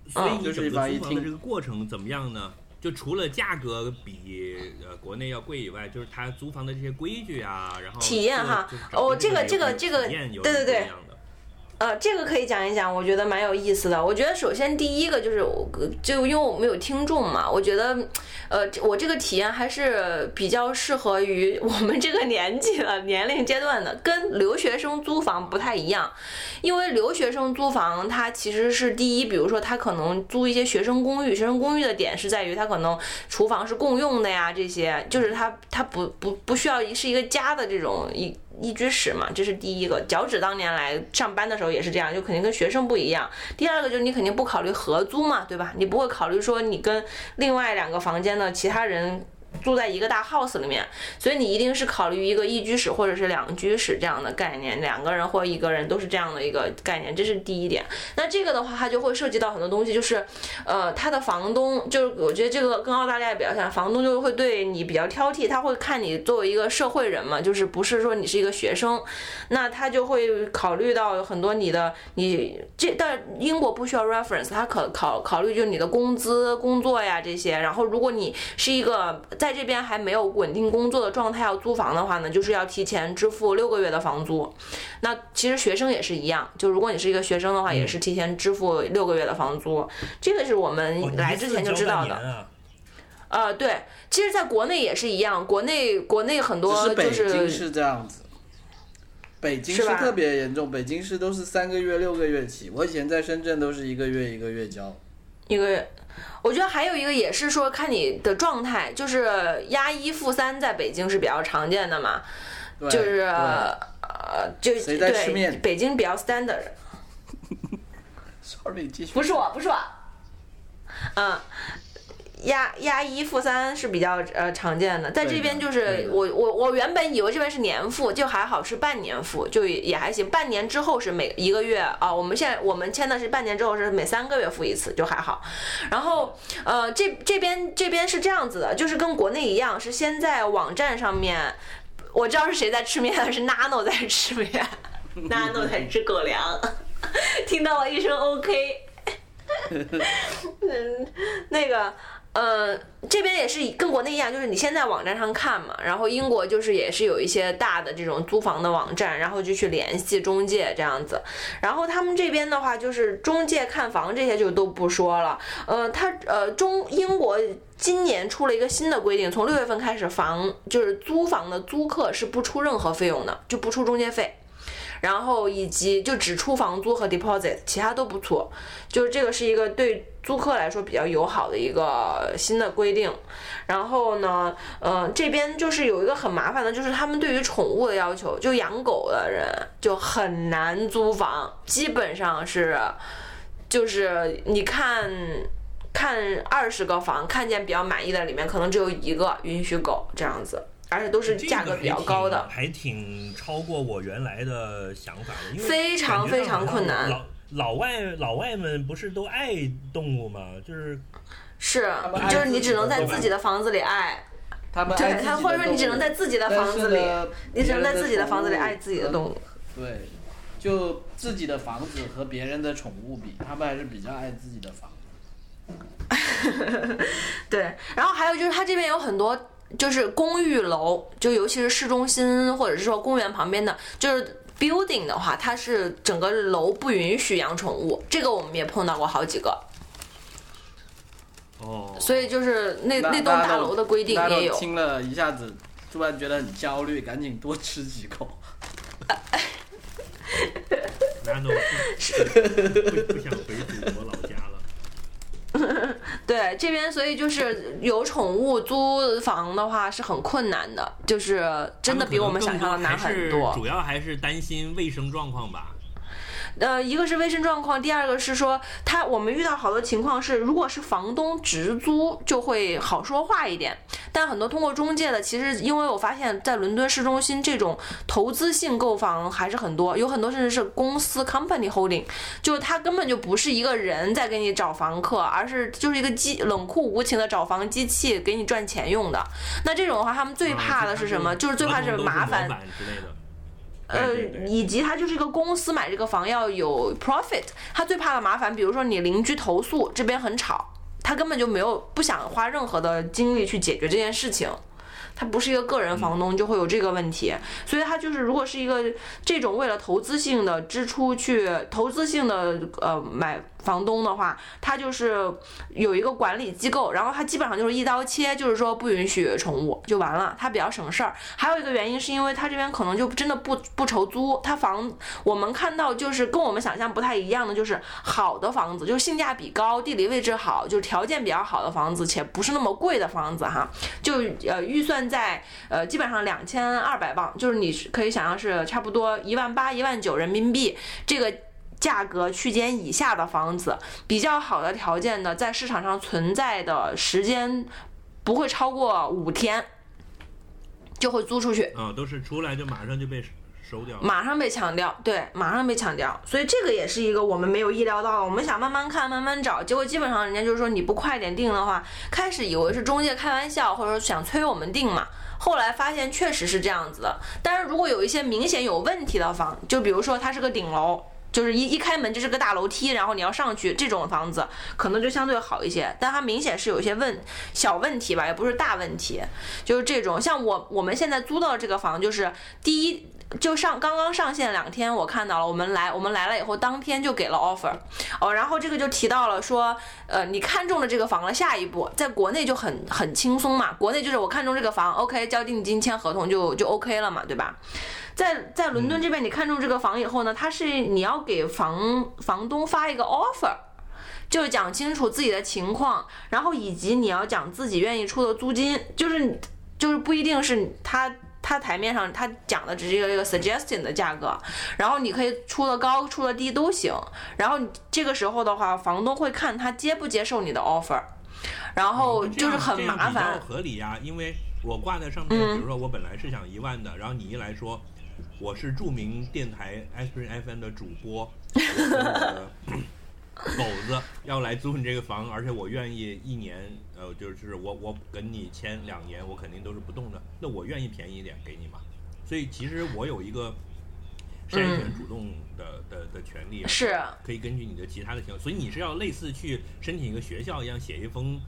所以你就是整个一听租房的这个过程怎么样呢？就除了价格比呃国内要贵以外，就是它租房的这些规矩啊，然后体验哈哦这个这个这个体验有对对对呃，这个可以讲一讲，我觉得蛮有意思的。我觉得首先第一个就是，就因为我们有听众嘛，我觉得，呃，我这个体验还是比较适合于我们这个年纪的年龄阶段的，跟留学生租房不太一样。因为留学生租房，它其实是第一，比如说他可能租一些学生公寓，学生公寓的点是在于他可能厨房是共用的呀，这些就是他他不不不需要是一个家的这种一一居室嘛，这是第一个。脚趾当年来上班的时候也是这样，就肯定跟学生不一样。第二个就是你肯定不考虑合租嘛，对吧？你不会考虑说你跟另外两个房间的其他人。住在一个大 house 里面，所以你一定是考虑一个一居室或者是两居室这样的概念，两个人或一个人都是这样的一个概念，这是第一点。那这个的话，它就会涉及到很多东西，就是，呃，他的房东，就是我觉得这个跟澳大利亚比较像，房东就会对你比较挑剔，他会看你作为一个社会人嘛，就是不是说你是一个学生，那他就会考虑到很多你的你这，但英国不需要 reference，他可考考虑就是你的工资、工作呀这些，然后如果你是一个在这边还没有稳定工作的状态要租房的话呢，就是要提前支付六个月的房租。那其实学生也是一样，就如果你是一个学生的话，也是提前支付六个月的房租，这个是我哦们来之前就知道的。啊呃，对，其实，在国内也是一样，国内国内很只多是北就是京是这样子，北京是特别严重，北京市都是三个月、六个月起。我以前在深圳都是一个月一个月交。一个月。我觉得还有一个也是说看你的状态，就是押一付三，在北京是比较常见的嘛，就是呃，就对北京比较 standard。Sorry，继续。不是我，不是我。嗯，押押一付三是比较呃常见的，在这边就是我我我原本以为这边是年付，就还好是半年付，就也也还行。半年之后是每一个月啊，我们现在我们签的是半年之后是每三个月付一次，就还好。然后呃这这边这边是这样子的，就是跟国内一样，是先在网站上面。我知道是谁在吃面，是 Nano 在吃面，Nano 在吃 狗粮，听到了一声 OK。嗯，那个，呃，这边也是跟国内一样，就是你先在网站上看嘛，然后英国就是也是有一些大的这种租房的网站，然后就去联系中介这样子。然后他们这边的话，就是中介看房这些就都不说了，呃，他呃中英国。今年出了一个新的规定，从六月份开始，房就是租房的租客是不出任何费用的，就不出中介费。然后以及就只出房租和 deposit，其他都不出，就是这个是一个对租客来说比较友好的一个新的规定。然后呢，呃，这边就是有一个很麻烦的，就是他们对于宠物的要求，就养狗的人就很难租房，基本上是，就是你看。看二十个房，看见比较满意的里面，可能只有一个允许狗这样子，而且都是价格比较高的。还挺超过我原来的想法的，因为非常非常困难。老老外老外们不是都爱动物吗？就是是，就是你只能在自己的房子里爱。他们对他，或者说你只能在自己的房子里，你只能在自己的房子里爱自己的动物。对，就自己的房子和别人的宠物比，他们还是比较爱自己的房子。对，然后还有就是他这边有很多就是公寓楼，就尤其是市中心或者是说公园旁边的，就是 building 的话，它是整个楼不允许养宠物，这个我们也碰到过好几个，哦，所以就是那那那栋大楼的规定也有。听了一下子，突然觉得很焦虑，赶紧多吃几口。那都不不不想回祖国老家了。对这边，所以就是有宠物租房的话是很困难的，就是真的比我们想象的难很多。主要还是担心卫生状况吧。呃，一个是卫生状况，第二个是说他我们遇到好多情况是，如果是房东直租就会好说话一点，但很多通过中介的，其实因为我发现，在伦敦市中心这种投资性购房还是很多，有很多甚至是公司 company holding，就是他根本就不是一个人在给你找房客，而是就是一个机冷酷无情的找房机器给你赚钱用的。那这种的话，他们最怕的是什么？就是最怕是麻烦。之类的。呃以及他就是一个公司买这个房要有 profit，他最怕的麻烦，比如说你邻居投诉这边很吵，他根本就没有不想花任何的精力去解决这件事情。他不是一个个人房东，就会有这个问题，所以他就是如果是一个这种为了投资性的支出去投资性的呃买房东的话，他就是有一个管理机构，然后他基本上就是一刀切，就是说不允许宠物就完了，他比较省事儿。还有一个原因是因为他这边可能就真的不不愁租，他房我们看到就是跟我们想象不太一样的，就是好的房子，就是性价比高、地理位置好、就是条件比较好的房子，且不是那么贵的房子哈，就呃预算在呃基本上两千二百镑，就是你可以想象是差不多一万八、一万九人民币这个。价格区间以下的房子，比较好的条件的，在市场上存在的时间不会超过五天，就会租出去。啊，都是出来就马上就被收掉。马上被抢掉，对，马上被抢掉，所以这个也是一个我们没有意料到的。我们想慢慢看，慢慢找，结果基本上人家就是说你不快点定的话，开始以为是中介开玩笑，或者说想催我们定嘛。后来发现确实是这样子的，但是如果有一些明显有问题的房，就比如说它是个顶楼，就是一一开门就是个大楼梯，然后你要上去这种房子，可能就相对好一些。但它明显是有一些问小问题吧，也不是大问题，就是这种。像我我们现在租到这个房，就是第一。就上刚刚上线两天，我看到了，我们来我们来了以后，当天就给了 offer，哦，然后这个就提到了说，呃，你看中了这个房了，下一步在国内就很很轻松嘛，国内就是我看中这个房，OK，交定金签合同就就 OK 了嘛，对吧？在在伦敦这边，你看中这个房以后呢，它是你要给房房东发一个 offer。就讲清楚自己的情况，然后以及你要讲自己愿意出的租金，就是就是不一定是他他台面上他讲的只是一个这个 suggestion 的价格，然后你可以出的高出的低都行，然后你这个时候的话，房东会看他接不接受你的 offer，然后就是很麻烦，合理呀、因为我挂在上面，嗯。比如说我本来是想一万的，然后你一来说我是著名电台 Aspirin FM 的主播，我跟我的狗子要来租你这个房，而且我愿意一年，呃，就是我我跟你签两年，我肯定都是不动的，那我愿意便宜一点给你嘛。所以其实我有一个筛选主动的、的的权利，是。可以根据你的其他的情况，所以你是要类似去申请一个学校一样，写一封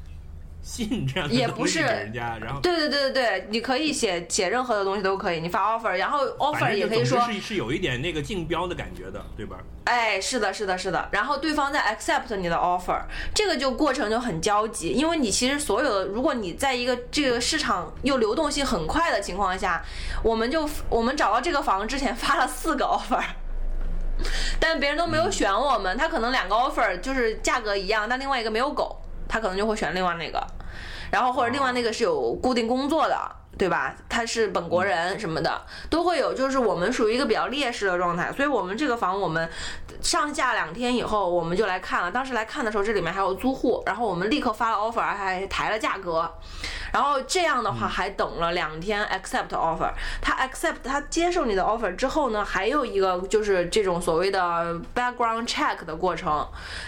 信这样的也不是东西给人家，然后对对对对对，你可以写写任何的东西都可以，你发 offer，然后 offer 也可以说是是有一点那个竞标的感觉的，对吧？哎，是的，是的，是的。然后对方在 accept 你的 offer，这个就过程就很焦急，因为你其实所有的，如果你在一个这个市场又流动性很快的情况下，我们就我们找到这个房之前发了四个 offer。但别人都没有选我们，他可能两个 offer 就是价格一样，但另外一个没有狗，他可能就会选另外那个，然后或者另外那个是有固定工作的，对吧？他是本国人什么的都会有，就是我们属于一个比较劣势的状态，所以我们这个房我们上架两天以后我们就来看了，当时来看的时候这里面还有租户，然后我们立刻发了 offer，还抬了价格，然后这样的话还等了两天 accept offer，他 accept 他接受你的 offer 之后呢，还有一个就是这种所谓的 background check 的过程，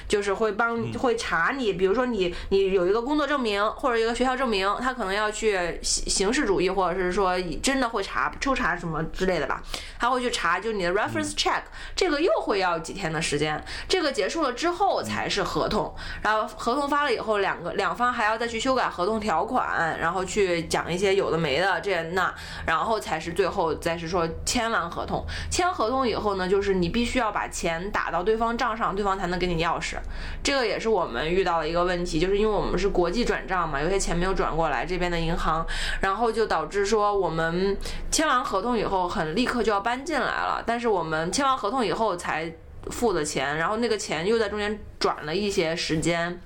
就是会帮会查你，比如说你你有一个工作证明或者一个学校证明，他可能要去刑刑事主主义，或者是说真的会查抽查什么之类的吧，他会去查，就你的 reference check，这个又会要几天的时间，这个结束了之后才是合同，然后合同发了以后，两个两方还要再去修改合同条款，然后去讲一些有的没的这那，然后才是最后再是说签完合同，签合同以后呢，就是你必须要把钱打到对方账上，对方才能给你钥匙。这个也是我们遇到的一个问题，就是因为我们是国际转账嘛，有些钱没有转过来这边的银行，然后就导致说我们签完合同以后很立刻就要搬进来了，但是我们签完合同以后才付的钱，然后那个钱又在中间转了一些时间。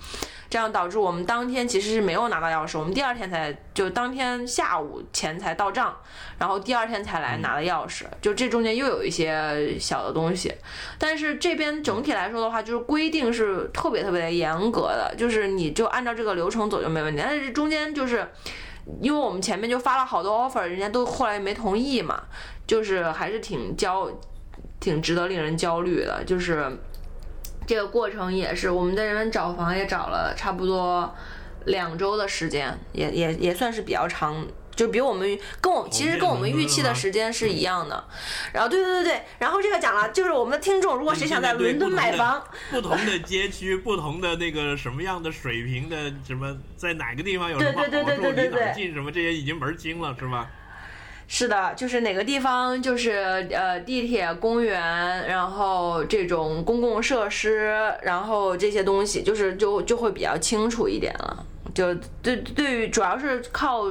这样导致我们当天其实是没有拿到钥匙，我们第二天才就当天下午钱才到账，然后第二天才来拿的钥匙，就这中间又有一些小的东西。但是这边整体来说的话，就是规定是特别特别严格的，就是你就按照这个流程走就没问题。但是中间就是因为我们前面就发了好多 offer，人家都后来没同意嘛，就是还是挺焦，挺值得令人焦虑的，就是。这个过程也是，我们在这边找房也找了差不多两周的时间，也也也算是比较长，就比我们跟我其实跟我们预期的时间是一样的。然后对对对对，然后这个讲了，就是我们的听众，如果谁想在伦敦买房，不同的街区，不同的那个什么样的水平的什么，在哪个地方有什么好处，离哪儿近什么，这些已经门儿清了，是吧？是的，就是哪个地方，就是呃地铁、公园，然后这种公共设施，然后这些东西，就是就就会比较清楚一点了。就对对于主要是靠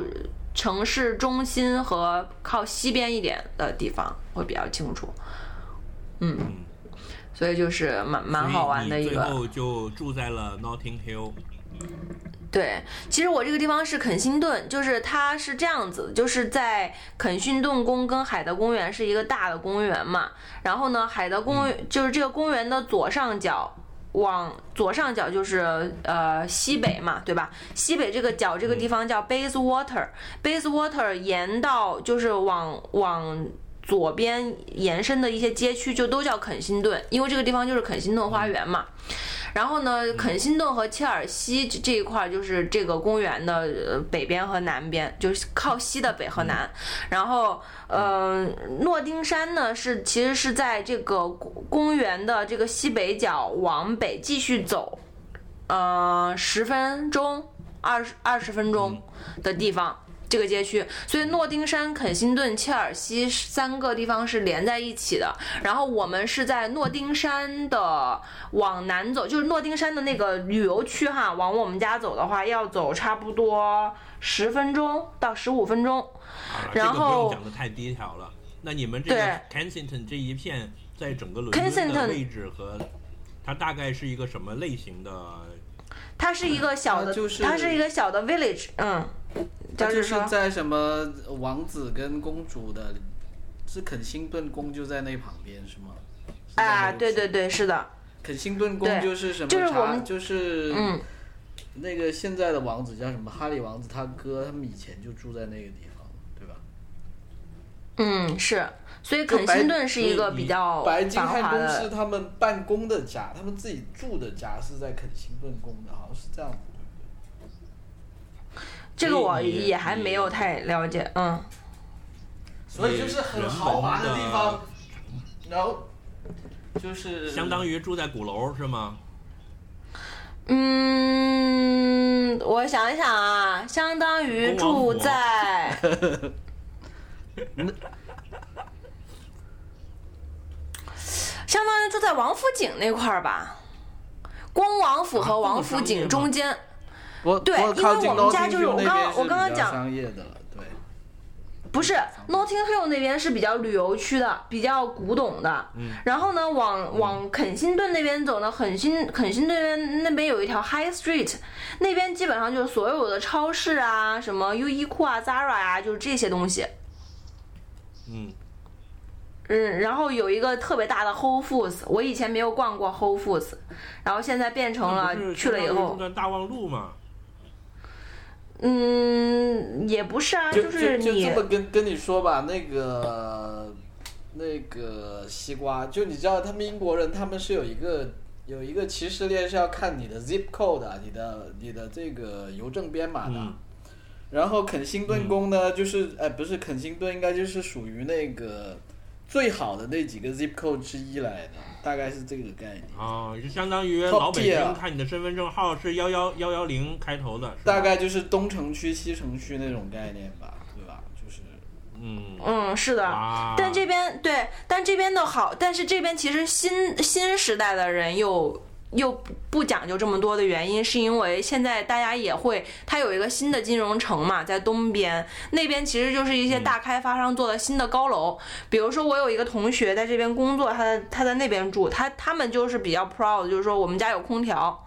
城市中心和靠西边一点的地方会比较清楚。嗯，所以就是蛮蛮好玩的一个。最后就住在了 Notting Hill。对，其实我这个地方是肯辛顿，就是它是这样子，就是在肯辛顿宫跟海德公园是一个大的公园嘛。然后呢，海德公园就是这个公园的左上角，往左上角就是呃西北嘛，对吧？西北这个角这个地方叫 Bayswater，Bayswater 沿到就是往往左边延伸的一些街区就都叫肯辛顿，因为这个地方就是肯辛顿花园嘛。然后呢，肯辛顿和切尔西这一块就是这个公园的北边和南边，就是靠西的北和南。然后，呃，诺丁山呢是其实是在这个公园的这个西北角往北继续走，呃，十分钟、二十二十分钟的地方。这个街区，所以诺丁山、肯辛顿、切尔西三个地方是连在一起的。然后我们是在诺丁山的往南走，就是诺丁山的那个旅游区哈，往我们家走的话要走差不多十分钟到十五分钟。然后不用讲的太低调了。那你们这个 Kensington 这一片在整个伦敦的位置和它大概是一个什么类型的？它是一个小的，它是一个小的 village，嗯。就是在什么王子跟公主的，是肯辛顿宫就在那旁边是吗？啊，对对对，是的。肯辛顿宫就是什么？就是我们就是嗯，那个现在的王子叫什么？哈利王子他哥他们以前就住在那个地方，对吧？嗯，是。所以肯辛顿是一个比较白金汉宫是他们办公的家，他们自己住的家是在肯辛顿宫的，好像是这样子。这个我也还没有太了解，嗯。所以就是很豪华的地方，然后就是相当于住在鼓楼是吗？嗯，我想一想啊，相当于住在，相当于住在王府井那块儿吧，恭王府和王府井中间。对，因为我们家就是我刚我刚刚讲，商业的对，不是 Notting Hill 那边是比较旅游区的，比较古董的。嗯。然后呢，往往肯辛顿那边走呢，肯辛肯辛顿那边有一条 High Street，那边基本上就是所有的超市啊，什么优衣库啊、Zara 啊，就是这些东西。嗯。嗯，然后有一个特别大的 Whole Foods，我以前没有逛过 Whole Foods，然后现在变成了去了以后。大望路嘛。嗯，也不是啊，就是你就这么跟跟你说吧，那个那个西瓜，就你知道，他们英国人他们是有一个有一个歧视链，是要看你的 zip code 的，你的你的这个邮政编码的。然后肯辛顿宫呢，就是哎，不是肯辛顿，应该就是属于那个最好的那几个 zip code 之一来的，大概是这个概念。啊，就相当于老北京看你的身份证号是幺幺幺幺零开头的，大概就是东城区、西城区那种概念吧，对吧？就是嗯嗯，是的。啊，但这边对，但这边的好，但是这边其实新新时代的人又又不讲究这么多的原因，是因为现在大家也会，它有一个新的金融城嘛，在东边那边其实就是一些大开发商做的新的高楼，比如说我有一个同学在这边工作，他在他在那边住，他他们就是比较 proud，就是说我们家有空调。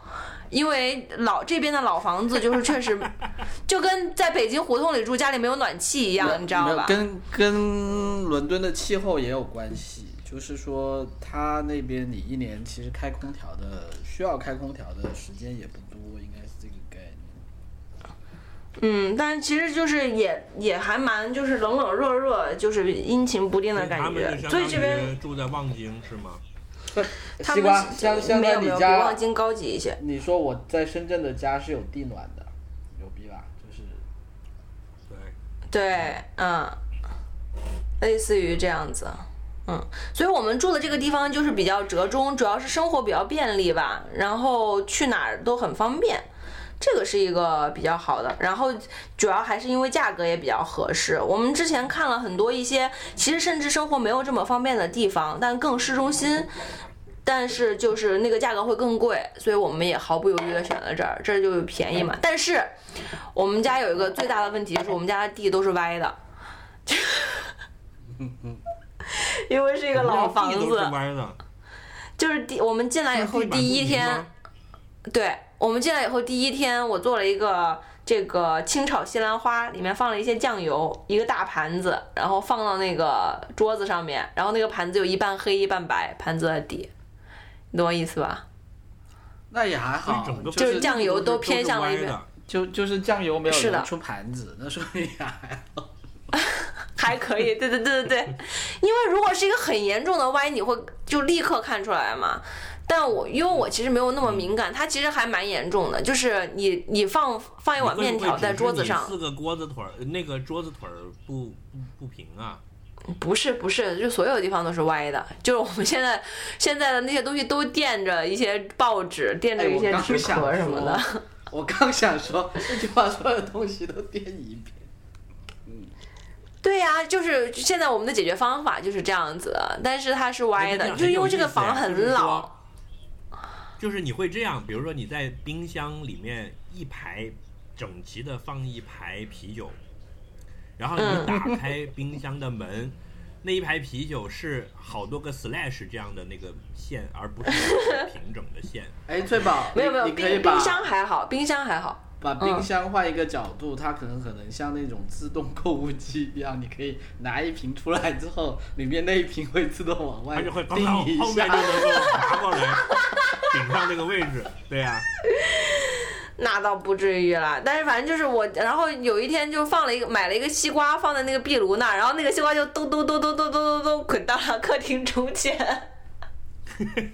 因为老这边的老房子就是确实，就跟在北京胡同里住家里没有暖气一样，你知道吧？跟跟伦敦的气候也有关系，就是说他那边你一年其实开空调的需要开空调的时间也不多，应该是这个概念。嗯，但其实就是也也还蛮就是冷冷热热，就是阴晴不定的感觉。所以这边于住在望京是吗？他们西瓜相相没有没有比当你家望，京高级一些。你说我在深圳的家是有地暖的，牛逼吧？就是对，对，嗯，类似于这样子。嗯，所以我们住的这个地方就是比较折中，主要是生活比较便利吧，然后去哪儿都很方便，这个是一个比较好的。然后主要还是因为价格也比较合适。我们之前看了很多一些，其实甚至生活没有这么方便的地方，但更市中心，但是就是那个价格会更贵，所以我们也毫不犹豫的选了这儿，这儿就便宜嘛。但是我们家有一个最大的问题，就是我们家的地都是歪的。因为是一个老房地都是子，歪的，就是第我们进来以后第一天，对我们进来以后第一天，我做了一个这个清炒西兰花，里面放了一些酱油，一个大盘子，然后放到那个桌子上面，然后那个盘子有一半黑一半白，盘子的底，你懂我意思吧？那也还好，就就是是酱油都偏向了一边就就是酱油没有出盘子，那说明还好。还可以，对对对对对，因为如果是一个很严重的歪，你会就立刻看出来嘛。但我因为我其实没有那么敏感，它其实还蛮严重的，就是你你放放一碗面条在桌子上四个锅子腿儿，那个桌子腿儿不不不平啊。不是不是，就所有地方都是歪的，就是我们现在 现在的那些东西都垫着一些报纸，垫着一些纸想壳什么的。说我刚想说这句话，所有东西都垫一遍。对呀、就是现在我们的解决方法就是这样子的，但是它是歪的，就是因为这个房很老。就是你会这样，比如说你在冰箱里面一排整齐的放一排啤酒，然后嗯你打开冰箱的门，那一排啤酒是好多个 slash 这样的那个线，而不是平整的线。哎，翠宝，没有没有，冰冰箱还好，冰箱还好。把冰箱换一个角度，它可能可能像那种自动购物机一样，你可以拿一瓶出来之后，里面那一瓶会自动往外它就会刚叮一好后面就下。能够拿过来顶上那个位置，对呀、那倒不至于啦，但是反正就是我，然后有一天就放了一个买了一个西瓜放在那个壁炉那儿，然后那个西瓜就咚咚咚咚咚咚咚咚滚到了客厅中间。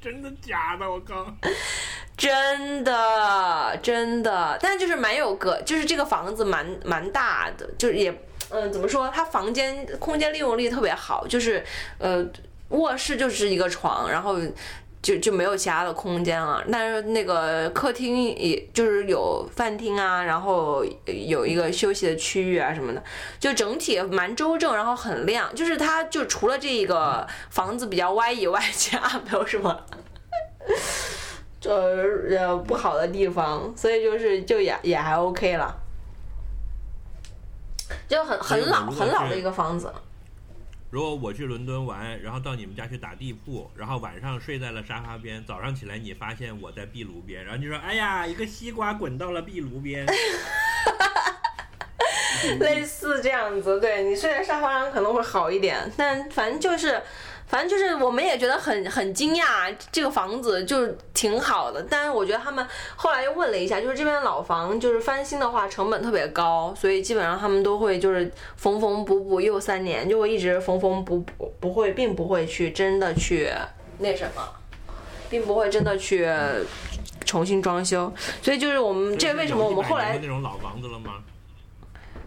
真的假的？我靠！真的，真的，但就是蛮有个，就是这个房子蛮蛮大的，就是也，嗯、怎么说？它房间空间利用率特别好，就是呃，卧室就是一个床，然后就就没有其他的空间了。但是那个客厅也就是有饭厅啊，然后有一个休息的区域啊什么的，就整体蛮周正，然后很亮。就是它就除了这个房子比较歪以外，其他没有什么。这呃不好的地方，所以就是就也也还 OK 了，就很很老很老的一个房子。如果我去伦敦玩，然后到你们家去打地铺，然后晚上睡在了沙发边，早上起来你发现我在壁炉边，然后你说：“哎呀，一个西瓜滚到了壁炉边。类似这样子，对你睡在沙发上可能会好一点，但反正就是，反正就是我们也觉得很很惊讶，这个房子就挺好的，但是我觉得他们后来又问了一下，就是这边老房就是翻新的话成本特别高，所以基本上他们都会就是缝缝补补又三年，就会一直缝缝补补，不会并不会去真的去那什么，并不会真的去。重重新装修，所以就是我们这为什么我们后来那种老房子了吗？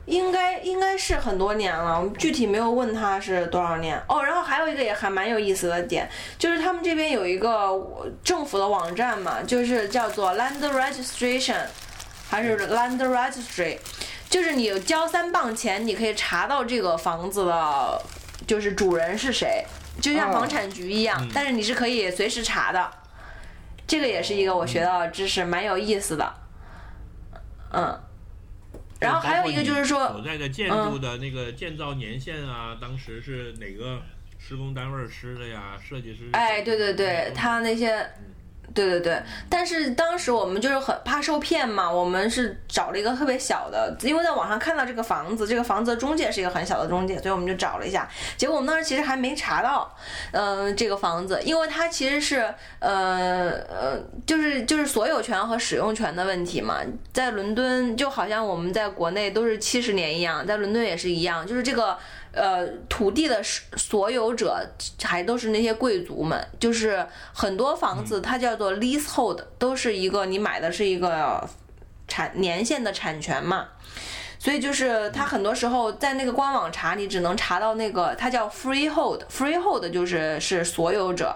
应该应该是很多年了，我们具体没有问他是多少年哦。然后还有一个也还蛮有意思的点，就是他们这边有一个政府的网站嘛，就是叫做 Land Registration，还是 Land Registry，就是你交三磅钱，你可以查到这个房子的，就是主人是谁，就像哦房产局一样，嗯但是你是可以随时查的。这个也是一个我学到的知识，蛮有意思的。嗯，然后还有一个就是说，所在的建筑的那个建造年限啊，当时是哪个施工单位施的呀？设计师？哎，对对对，他那些，对对对，但是当时我们就是很怕受骗嘛，我们是找了一个特别小的，因为在网上看到这个房子，这个房子的中介是一个很小的中介，所以我们就找了一下，结果我们当时其实还没查到，嗯、这个房子，因为它其实是，呃呃，就是就是所有权和使用权的问题嘛，在伦敦就好像我们在国内都是七十年一样，在伦敦也是一样，就是这个。呃，土地的所所有者还都是那些贵族们，就是很多房子它叫做 leasehold，都是一个你买的是一个产年限的产权嘛，所以就是它很多时候在那个官网查，你只能查到那个它叫 freehold，freehold 就是是所有者。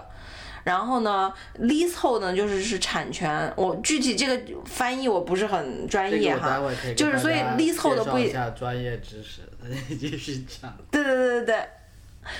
然后呢，leasehold 呢就是是产权，我具体这个翻译我不是很专业哈。就是所以 leasehold 不一专业知识，你继续讲。对对对对对。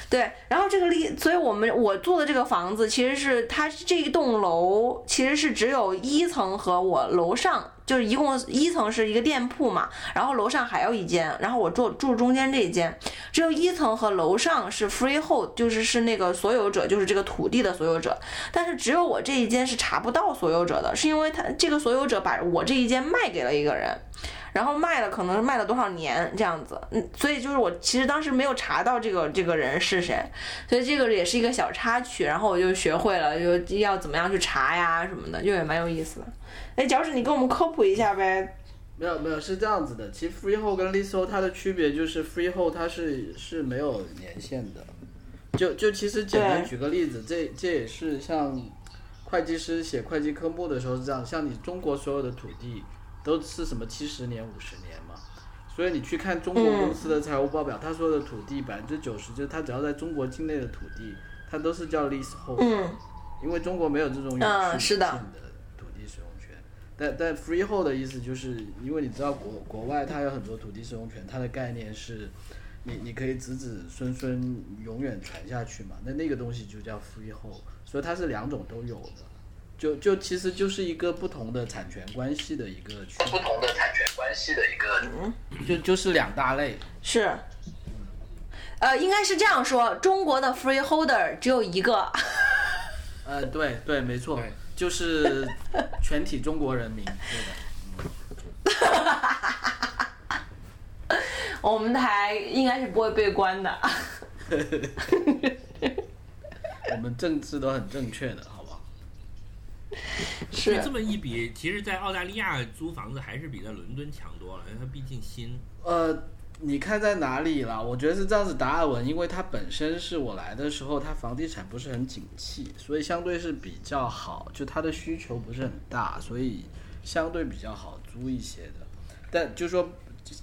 对，然后这个例，所以我们我做的这个房子其实是它这一栋楼其实是只有一层和我楼上就是一共一层是一个店铺嘛，然后楼上还有一间，然后我住住中间这一间，只有一层和楼上是 freehold，就是是那个所有者，就是这个土地的所有者，但是只有我这一间是查不到所有者的，是因为他这个所有者把我这一间卖给了一个人。然后卖了，可能卖了多少年这样子，嗯，所以就是我其实当时没有查到这个这个人是谁，所以这个也是一个小插曲，然后我就学会了，就要怎么样去查呀什么的，就也蛮有意思的。哎，脚趾，你给我们科普一下呗。没有没有是这样子的，其实 freehold 跟 leasehold 它的区别就是 freehold 它是是没有年限的，就就其实简单举个例子，这这也是像会计师写会计科目的时候是这样，像你中国所有的土地都是什么七十年、五十年嘛，所以你去看中国公司的财务报表，它所有的土地百分之九十就是它只要在中国境内的土地，它都是叫 leasehold，、嗯，因为中国没有这种永嗯是的。续性的土地使用权。但但 freehold 的意思就是，因为你知道国国外它有很多土地使用权，它的概念是，你你可以子子孙孙永远传下去嘛，那那个东西就叫 freehold，所以它是两种都有的。就就其实就是一个不同的产权关系的一个区别，不同的产权关系的一个就就是两大类。是。呃，应该是这样说，中国的 freeholder 只有一个。呃，对对，没错，就是全体中国人民，对的。我们台应该是不会被关的。我们政治都很正确的？是这么一比，其实，在澳大利亚租房子还是比在伦敦强多了，因为它毕竟新。呃，你看在哪里了？我觉得是这样子，达尔文，因为它本身是我来的时候，它房地产不是很景气，所以相对是比较好，就它的需求不是很大，所以相对比较好租一些的。但就说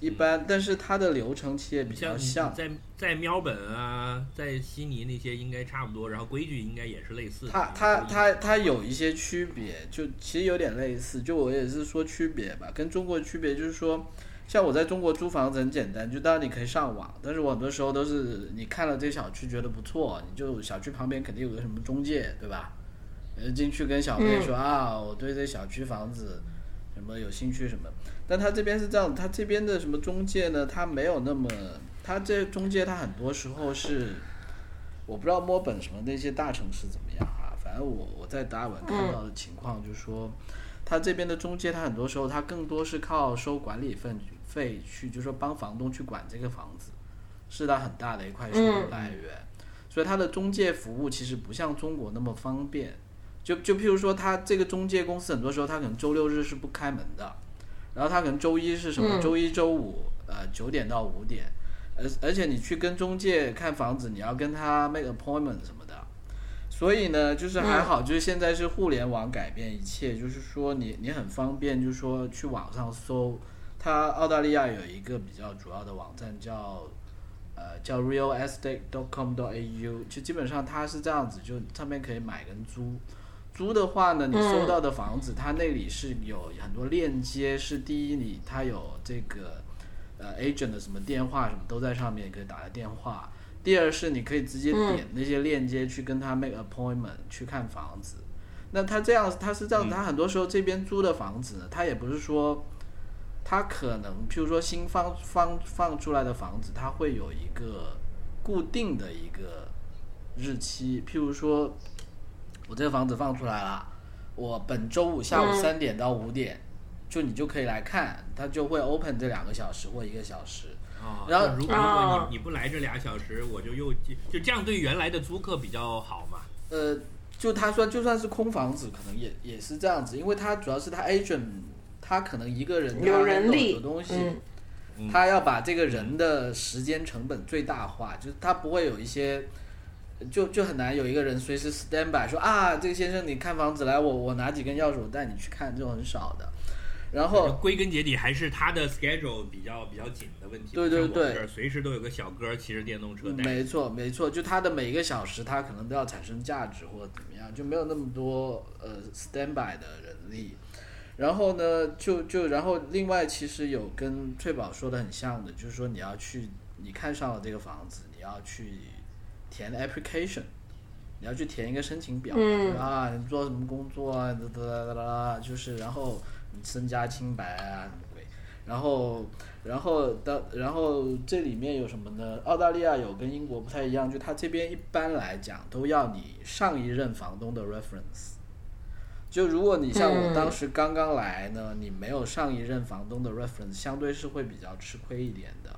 一般，但是它的流程其实也比较像像。在在喵本啊，在悉尼那些应该差不多，然后规矩应该也是类似的。它它它它有一些区别，就其实有点类似。就我也是说区别吧，跟中国区别就是说，像我在中国租房子很简单，就当然你可以上网，但是我很多时候都是你看了这小区觉得不错，你就小区旁边肯定有个什么中介，对吧？呃，进去跟小妹说、啊，我对这小区房子什么有兴趣什么。但他这边是这样，他这边的什么中介呢？他没有那么，他这中介他很多时候是。我不知道墨尔本什么那些大城市怎么样啊，反正我我在达尔文看到的情况就是说，他这边的中介，他很多时候他更多是靠收管理费费去，就是说帮房东去管这个房子，是他很大的一块收入来源。所以他的中介服务其实不像中国那么方便。就就譬如说，他这个中介公司很多时候他可能周六日是不开门的，然后他可能周一是什么？嗯周一周五呃九点到五点。而而且你去跟中介看房子，你要跟他 make appointment 什么的，所所以呢，就是还好，就是现在是互联网改变一切，就是说你你很方便，就是说去网上搜，它澳大利亚有一个比较主要的网站叫呃叫 realestate.com.au，就基本上它是这样子，就上面可以买跟租。租的话呢，你搜到的房子，它那里是有很多链接，是第一你它有这个呃 agent 的什么电话什么都在上面，可以打个电话。第二是你可以直接点那些链接去跟他 make appointment 去看房子。那他这样，他是这样，他很多时候这边租的房子呢，他也不是说，他可能譬如说新放放放出来的房子，它会有一个固定的一个日期，譬如说，我这个房子放出来了，我本周五下午嗯三点到五点，就你就可以来看，它就会 open 这两个小时或一个小时。啊，然后就如果你你不来这俩小时，我就又就这样对原来的租客比较好嘛。呃，就他说就算是空房子，可能也也是这样子，因为他主要是他 agent，他可能一个人他有人力有东西，他要把这个人的时间成本最大化，就是他不会有一些。就就很难有一个人随时 stand by 说啊，这个先生你看房子来，我我拿几根钥匙我带你去看，这种很少的。然后归根结底还是他的 schedule 比较比较紧的问题。对对我们对这儿随时都有个小哥骑着电动车。没错，没错，就他的每一个小时，他可能都要产生价值或者怎么样，就没有那么多呃 standby 的人力。然后呢，就就然后另外其实有跟翠宝说的很像的，就是说你要去，你看上了这个房子，你要去填 application，你要去填一个申请表，啊，你做什么工作啊，哒哒哒哒哒，就是然后你身家清白啊，什么鬼，然后然后的，然后这里面有什么呢？澳大利亚有跟英国不太一样，就它这边一般来讲都要你上一任房东的 reference。就如果你像我嗯当时刚刚来呢，你没有上一任房东的 reference，相对是会比较吃亏一点的。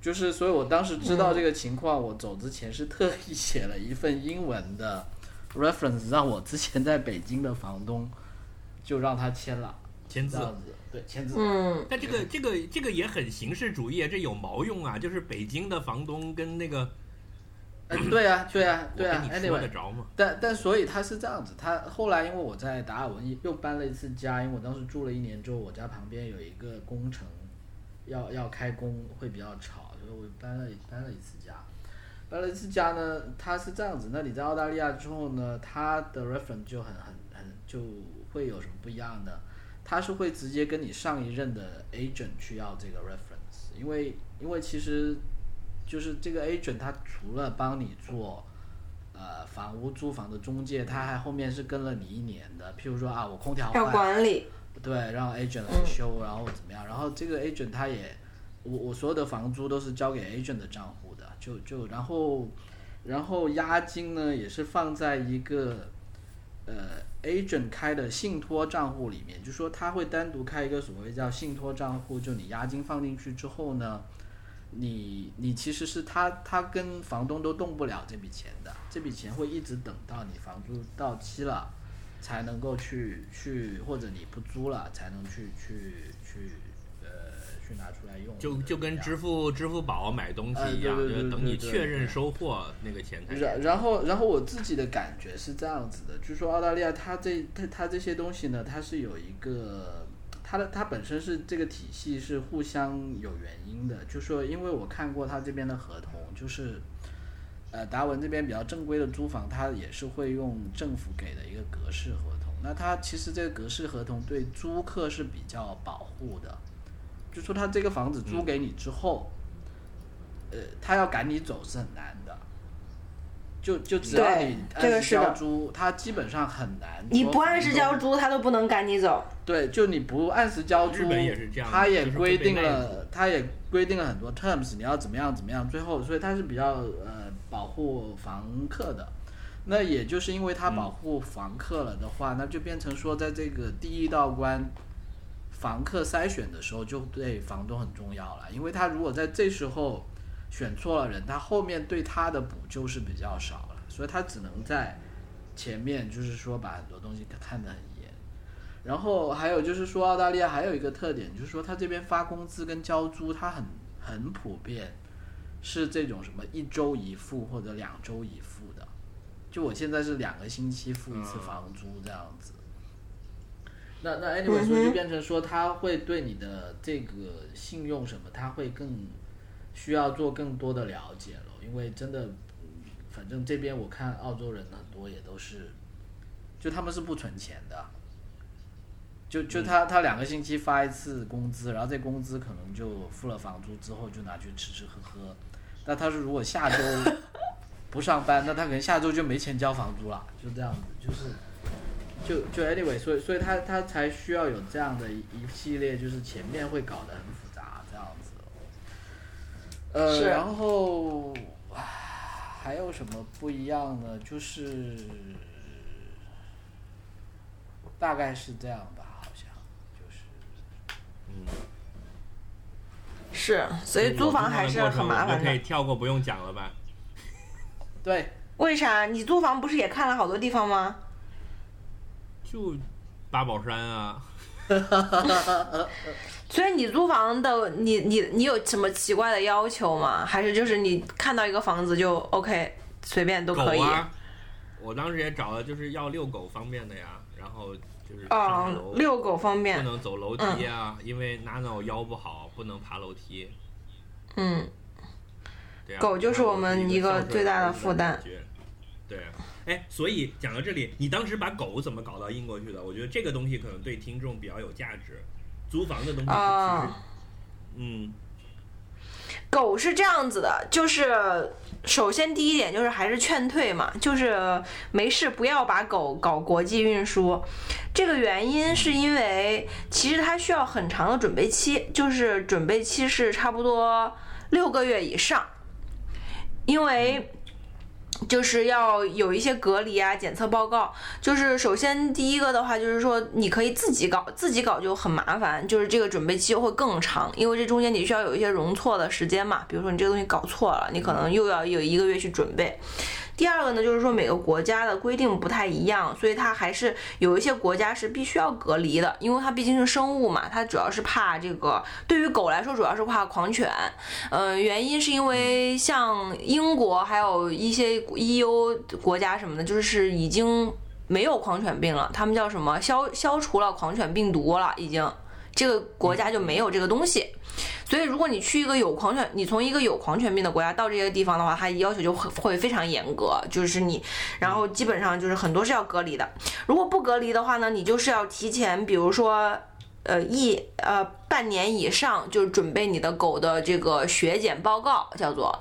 就是，所以我当时知道这个情况，我走之前是特意写了一份英文的 reference，让我之前在北京的房东就让他签了，签字对，签字。嗯，但这个这个这个也很形式主义啊，这有毛用啊？就是北京的房东跟那个，哎，对啊，对啊，对啊我跟你说得着吗？但但所以他是这样子，他后来因为我在达尔文又搬了一次家，因为我当时住了一年之后，我家旁边有一个工程要要开工，会比较吵，所以我搬了搬了一次家。搬了一次家呢，他是这样子，那你在澳大利亚之后呢，他的 reference 就很很很就会有什么不一样的，它是会直接跟你上一任的 agent 去要这个 reference，因为因为其实就是这个 agent 他除了帮你做呃房屋租房的中介，他还后面是跟了你一年的。譬如说啊，我空调要管理，对，让 agent 来修，然后怎么样？然后这个 agent 他也，我我所有的房租都是交给 agent 的账户的，就就然后然后押金呢也是放在一个呃 agent 开的信托账户里面，就说他会单独开一个所谓叫信托账户，就你押金放进去之后呢。你你其实是他他跟房东都动不了这笔钱的，这笔钱会一直等到你房租到期了，才能够去去或者你不租了才能去去去去拿出来用，就就跟支付。支付宝买东西哎一样，就是等你确认收货那个钱才然然后然后我自己的感觉是这样子的，就说澳大利亚它这它它这些东西呢，它是有一个它的它本身是这个体系是互相有原因的，就说因为我看过它这边的合同，就是呃达文这边比较正规的租房，它也是会用政府给的一个格式合同。那它其实这个格式合同对租客是比较保护的，就说他这个房子租给你之后，呃，他要赶你走是很难的。就就只要你按时这个是的交租，他基本上很难。你不按时交，租，他都不能赶你走。对，就你不按时交租，日本也是这样他也就是规定了，他也规定了很多 terms，你要怎么样怎么样，最后所以他是比较呃保护房客的。那也就是因为他保护房客了的话，那就变成说，在这个第一道关房客筛选的时候，就对房东很重要了，因为他如果在这时候选错了人，他后面对他的补救是比较少了，所以他只能在前面就是说把很多东西看得很严。然后还有就是说，澳大利亚还有一个特点，就是说他这边发工资跟交租，他很很普遍，是这种什么一周一付或者两周一付的。就我现在是两个星期付一次嗯房租这样子。那那 anyway，所以就变成说，他会对你的这个信用什么，他会更需要做更多的了解了，因为真的，嗯反正这边我看澳洲人很多也都是，就他们是不存钱的，就就他他两个星期发一次工资，然后这工资可能就付了房租之后就拿去吃吃喝喝，那他是如果下周 不上班，那他可能下周就没钱交房租了，就这样子，就是。就就 anyway，所以所以他他才需要有这样的一一系列，就是前面会搞得很复杂这样子。呃，是然后还有什么不一样呢？就是大概是这样吧，好像就是嗯，是，所以租房还是很麻烦的。我可以跳过不用讲了吧？对，为啥？你租房不是也看了好多地方吗？就八宝山啊，所以你租房的，你你你有什么奇怪的要求吗？还是就是你看到一个房子就 OK，随便都可以？啊，我当时也找了，就是要遛狗方便的呀，然后就是哦，遛狗方便不。能走楼梯啊，因为 Nano 腰不好，不能爬楼梯。嗯，对啊狗就是我们一个最大的负担。对，哎，所以讲到这里，你当时把狗怎么搞到英国去的？我觉得这个东西可能对听众比较有价值。租房的东西，啊其实，嗯，狗是这样子的，就是首先第一点就是还是劝退嘛，就是没事不要把狗搞国际运输。这个原因是因为其实它需要很长的准备期，就是准备期是差不多六个月以上，因为。就是要有一些隔离啊、检测报告。就是首先第一个的话，就是说你可以自己搞，自己搞就很麻烦，就是这个准备期会更长，因为这中间你需要有一些容错的时间嘛。比如说你这个东西搞错了，你可能又要有一个月去准备。第二个呢，就是说每个国家的规定不太一样，所以它还是有一些国家是必须要隔离的，因为它毕竟是生物嘛，它主要是怕这个。对于狗来说，主要是怕狂犬。呃，原因是因为像英国还有一些 EU 国家什么的，就是已经没有狂犬病了，他们叫什么消消除了狂犬病毒了，已经这个国家就没有这个东西。所以，如果你去一个有狂犬，你从一个有狂犬病的国家到这些地方的话，它要求就会会非常严格，就是你，然后基本上就是很多是要隔离的。如果不隔离的话呢，你就是要提前，比如说。呃，一呃半年以上，就是准备你的狗的这个血检报告，叫做，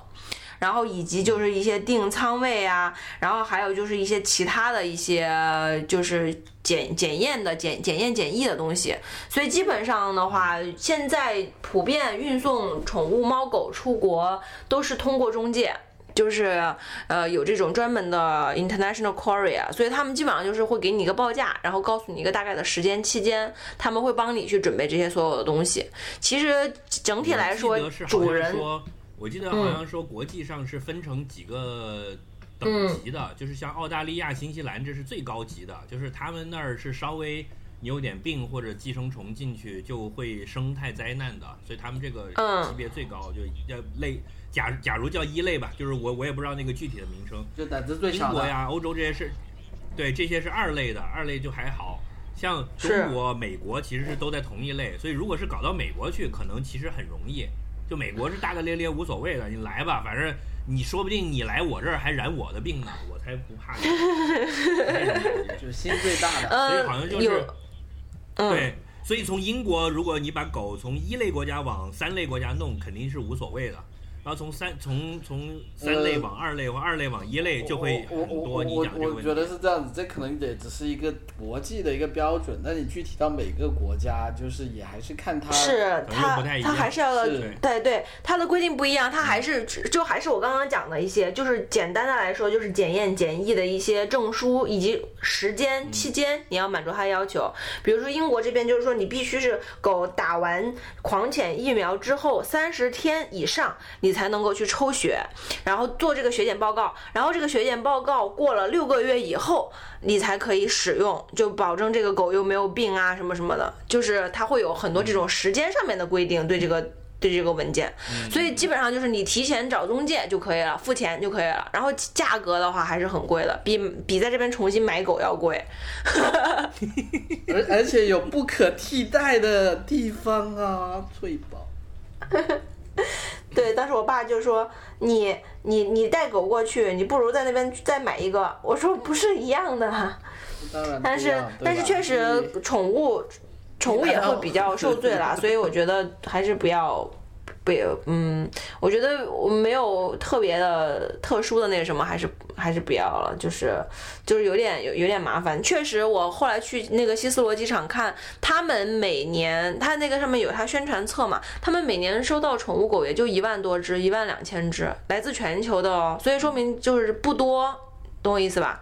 然后以及就是一些定仓位啊，然后还有就是一些其他的一些就是检检验的检检验检疫的东西，所以基本上的话，现在普遍运送宠物猫狗出国都是通过中介。就是呃有这种专门的 international courier，所以他们基本上就是会给你一个报价，然后告诉你一个大概的时间期间，他们会帮你去准备这些所有的东西。其实整体来说主人说，我记得好像说国际上是分成几个等级的，就是像澳大利亚、新西兰这是最高级的，就是他们那儿是稍微你有点病或者寄生虫进去就会生态灾难的，所以他们这个嗯级别最高，就要类假假如叫一类吧，就是我我也不知道那个具体的名称。就胆子最小的。英国呀、欧洲这些是，对这些是二类的，二类就还好。像中国、美国其实是都在同一类，所以如果是搞到美国去，可能其实很容易。就美国是大大咧咧无所谓的，你来吧，反正你说不定你来我这儿还染我的病呢，我才不怕你。这种感觉就心最大的，呃所以好像就是对，所以从英国，如果你把狗从一类国家往三类国家弄，肯定是无所谓的。然后从三从从三类往二类或二类往一类，就会很多。你我我我讲这个问题我觉，得是这样子，这可能也只是一个国际的一个标准，但你具体到每个国家，就是也还是看它是它它还是要对对，它的规定不一样，它还是就还是我刚刚讲的一些，就是简单的来说，就是检验检疫的一些证书以及时间期间，你要满足它的要求。比如说英国这边就是说，你必须是狗打完狂犬疫苗之后三十天以上，你才能够去抽血，然后做这个血检报告，然后这个血检报告过了六个月以后，你才可以使用，就保证这个狗又没有病啊什么什么的，就是它会有很多这种时间上面的规定，对这个对这个文件，嗯所以基本上就是你提前找中介就可以了，付钱就可以了。然后价格的话还是很贵的，比比在这边重新买狗要贵。而而且有不可替代的地方啊，翠宝。对，当时我爸就说你你你带狗过去，你不如在那边再买一个。我说不是一样的，但是但是确实宠物宠物也会比较受罪啦，所以我觉得还是不要。不也，嗯，我觉得我没有特别的特殊的那个什么，还是还是不要了，就是就是有点有有点麻烦。确实，我后来去那个希斯罗机场看，他们每年他那个上面有他宣传册嘛，他们每年收到宠物狗也就一万多只，一万两千只，来自全球的哦，所以说明就是不多，懂我意思吧？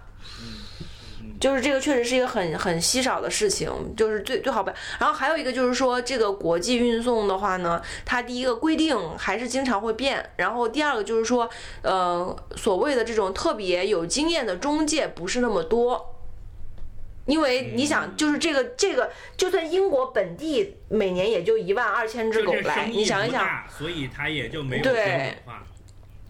就是这个确实是一个很很稀少的事情，就是最最好不。然后还有一个就是说，这个国际运送的话呢，它第一个规定还是经常会变，然后第二个就是说，呃，所谓的这种特别有经验的中介不是那么多。因为你想，就是这个这个，就算英国本地每年也就一万二千只狗来，你想一想，所以它也就没有对。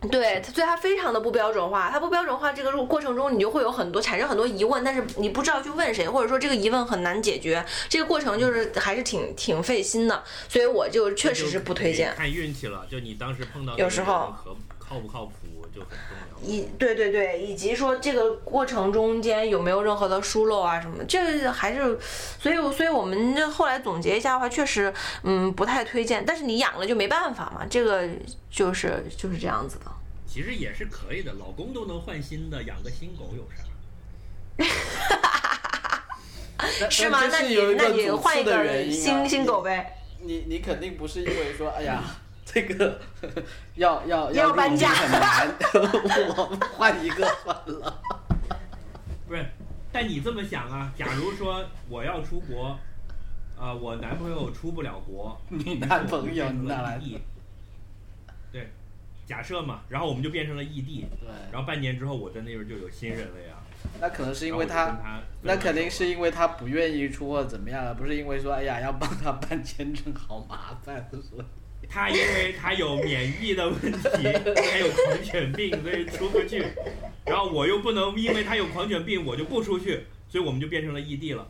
对，它所以它非常的不标准化。它不标准化这个过程中，你就会有很多产生很多疑问，但是你不知道去问谁，或者说这个疑问很难解决。这个过程就是还是挺挺费心的，所以我就确实是不推荐。看运气了，就你当时碰到有时候靠不靠谱就很重要。以对对对，以及说这个过程中间有没有任何的疏漏啊什么，这个还是，所以所以我们后来总结一下的话，确实嗯不太推荐。但是你养了就没办法嘛，这个就是就是这样子的。其实也是可以的，老公都能换新的，养个新狗有啥？但是吗？但那你这是有一那你换一个新新狗呗。你你肯定不是因为说，哎呀，这个 要要要搬家很难，我换一个算了。不是，但你这么想啊，假如说我要出国，啊、我男朋友出不了国，你男朋友哪来假设嘛，然后我们就变成了异地，对，然后半年之后我在那边就有新人了呀。那可能是因为他，那肯定是因为他不愿意出或者怎么样，而不是因为说，哎呀，要帮他办签证好麻烦，所以他因为他有免疫的问题，他有狂犬病，所以出不去。然后我又不能因为他有狂犬病，我就不出去，所以我们就变成了异地了。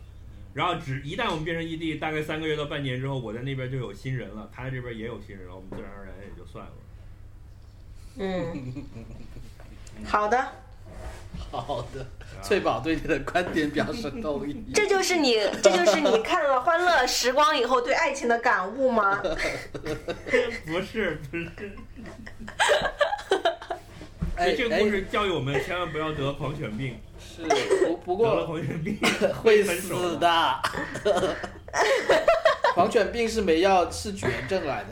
然后只一旦我们变成异地，大概三个月到半年之后，我在那边就有新人了，他在这边也有新人了，我们自然而然也就算了。嗯，好的，好的。翠宝对你的观点表示同意。这就是你，这就是你看了《欢乐时光》以后对爱情的感悟吗？不 是不是，哎这个哎故事教育我们千万不要得狂犬病，是不不过得了过狂犬病会死的。狂犬病是没药，是绝症来的？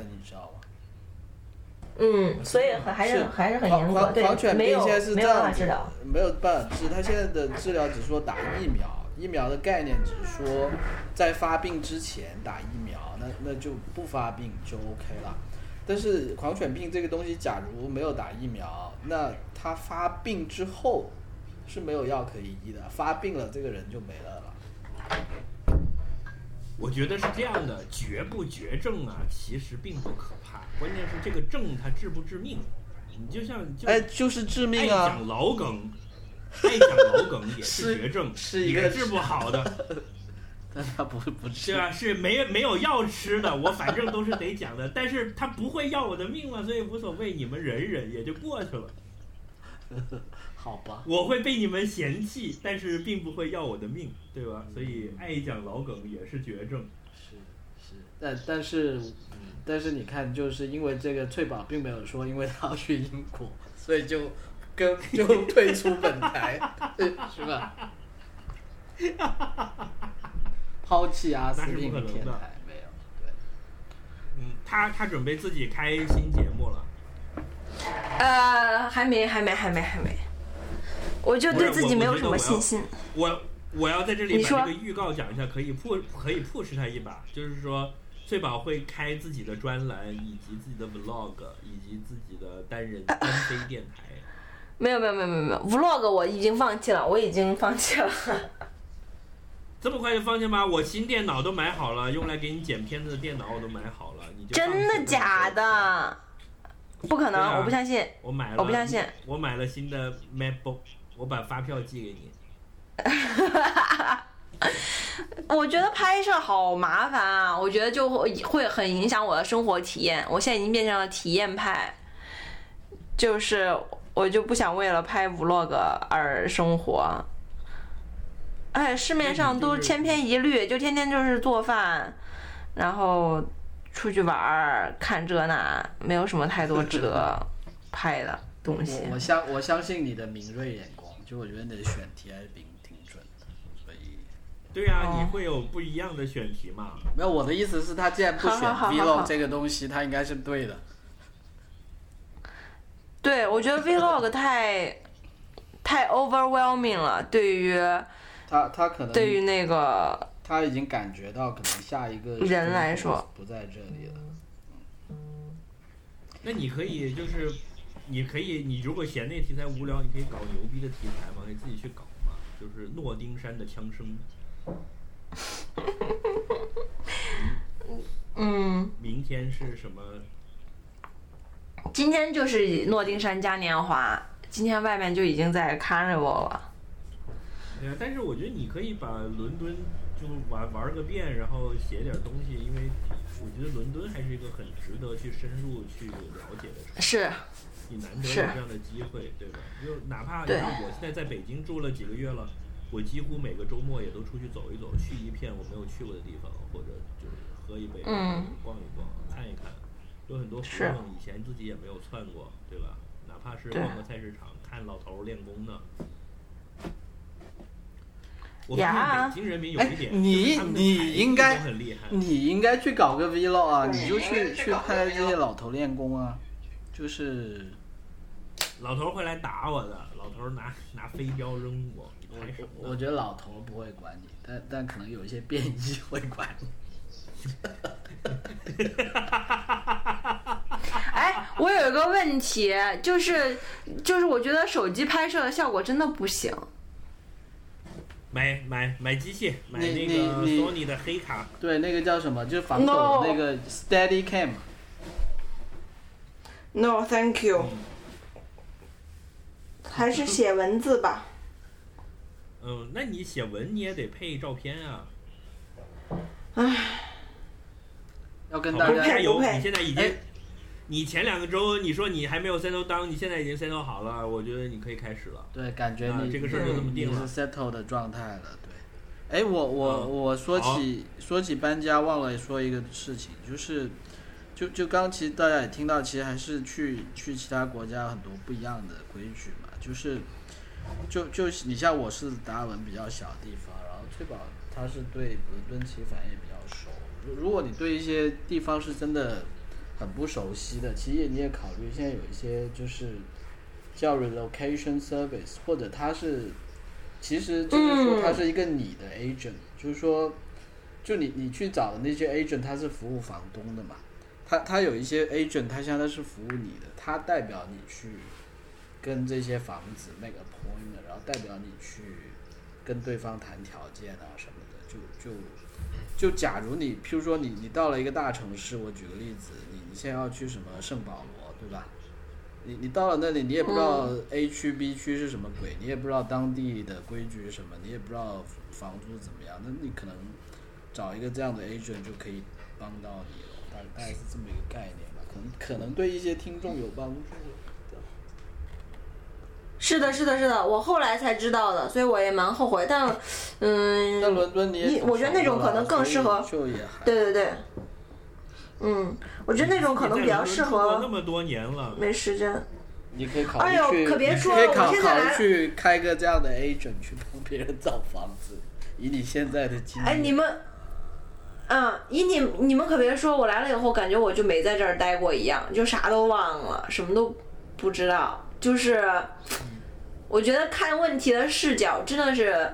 嗯，所以很还是还是很严格，狂对狂，犬没有病现在是没有办这样子法治疗。，没有办法治。他现在的治疗只说打疫苗，疫苗的概念只是说在发病之前打疫苗，那那就不发病就 OK 了。但是狂犬病这个东西，假如没有打疫苗，那他发病之后是没有药可以医的，发病了这个人就没了了。我觉得是这样的，绝不绝症啊，其实并不可怕，关键是这个症它治不致命。你就像就哎，就是致命啊！讲老梗，爱讲老梗也是是绝症，是一个治不好的，但他不不治对吧？是没没有药吃的，我反正都是得讲的，但是他不会要我的命了，所以无所谓，你们忍忍也就过去了。好吧？我会被你们嫌弃，但是并不会要我的命，对吧？所以爱讲老梗也是绝症。是是，但但是但是你看，就是因为这个翠宝并没有说，因为他要去英国，所以就跟 就退出本台，是吧？抛弃阿司令那是不可能的天台没有，对，嗯，他他准备自己开新节目了。呃，还没，还没，还没，还没。我就对自己没有什么信心。我我要在这里把这个预告讲一下，可以 push 可以 push 他一把，就是说翠宝会开自己的专栏，以及自己的 vlog，以及自己的单人 单飞电台。没有，没有，没有，没有，没有。vlog 我已经放弃了，我已经放弃了。这么快就放弃吗？我新电脑都买好了，用来给你剪片子的电脑我都买好了，你就真的假？的？不可能，啊我不相信。我买了，我不相信。我买了新的 MacBook，我把发票寄给你。我觉得拍摄好麻烦啊，我觉得就会会很影响我的生活体验。我现在已经变成了体验派，就是我就不想为了拍 vlog 而生活。哎，市面上都是千篇一律，就天天就是做饭，然后出去玩儿，看这那，没有什么太多值得 拍的东西我。我相我相信你的敏锐眼光，就我觉得你的选题还是挺挺准的，所以对呀、哦你会有不一样的选题嘛？没有我的意思是，他既然不选 vlog 这个东西，他应该是对的。对，我觉得 vlog 太太 overwhelming 了，对于他他可能对于那个他已经感觉到，可能下一个人来说不在这里了。那你可以就是，你可以，你如果嫌那题材无聊，你可以搞牛逼的题材嘛，你自己去搞嘛。就是诺丁山的枪声，嗯，明天是什么？今天就是诺丁山嘉年华，今天外面就已经在 carnival 了。对啊，但是我觉得你可以把伦敦就玩玩个遍，然后写点东西，因为我觉得伦敦还是一个很值得去深入去了解的城市。是，你难得有这样的机会，对吧？就哪怕你对看我现在在北京住了几个月了，我几乎每个周末也都出去走一走，去一片我没有去过的地方，或者就是喝一杯，嗯逛一逛，看一看，有很多活是动以前自己也没有窜过，对吧？哪怕是逛个菜市场，看老头儿练功呢。我发呀北京人民有哎一点，你你应该很厉害。你应该去搞个 vlog 啊，你就去去拍这些老头练功啊，就是老头会来打我的，老头拿拿飞镖扔我，你拍什么呢？我觉得老头不会管你，但但可能有一些变异会管你。哎，我有一个问题，就是就是我觉得手机拍摄的效果真的不行。买买买机器，买你那个你你 Sony 的黑卡。对，那个叫什么？就是防抖那个 Steady Cam。No, thank you。嗯还是写文字吧。嗯，那你写文你也得配照片啊。唉，要跟大家加油！你现在已哎经，你前两个周你说你还没有 settle down，你现在已经 settle 好了，我觉得你可以开始了。对，感觉你、啊这个事儿就这么定了你是 settle 的状态了，对。哎，我我、嗯我说起说起搬家，忘了说一个事情，就是就就刚其实大家也听到，其实还是去去其他国家有很多不一样的规矩嘛，就是就就你像我是达尔文比较小的地方，然后翠宝他是对伦敦其实反正也比较熟。如如果你对一些地方是真的很不熟悉的，其实你也考虑现在有一些就是叫 relocation service，或者它是，其实就是说它是一个你的 agent，、就是说，就你你去找的那些 agent，他是服务房东的嘛，他他有一些 agent，他相当是服务你的，他代表你去跟这些房子 make appointment，然后代表你去跟对方谈条件啊什么的，就就就假如你，譬如说你你到了一个大城市，我举个例子，你你现在要去什么圣保罗，对吧？你你到了那里，你也不知道 A 区 B 区是什么鬼，你也不知道当地的规矩是什么，你也不知道房租怎么样，那你可能找一个这样的 agent 就可以帮到你了，大大概是这么一个概念吧，可能可能对一些听众有帮助。是的，是的，是的，我后来才知道的，所以我也蛮后悔。但，在嗯，伦敦你你我觉得那种可能更适合就也还对对对，嗯，我觉得那种可能比较适你在伦敦住过那合么多年了，没时间。你可以考虑哎呦去，可别说你可以考我现在来考虑去开个这样的 agent 去帮别人找房子，以你现在的经验。哎，你们，嗯，以你你们可别说，我来了以后感觉我就没在这儿待过一样，就啥都忘了，什么都不知道。就是，我觉得看问题的视角真的是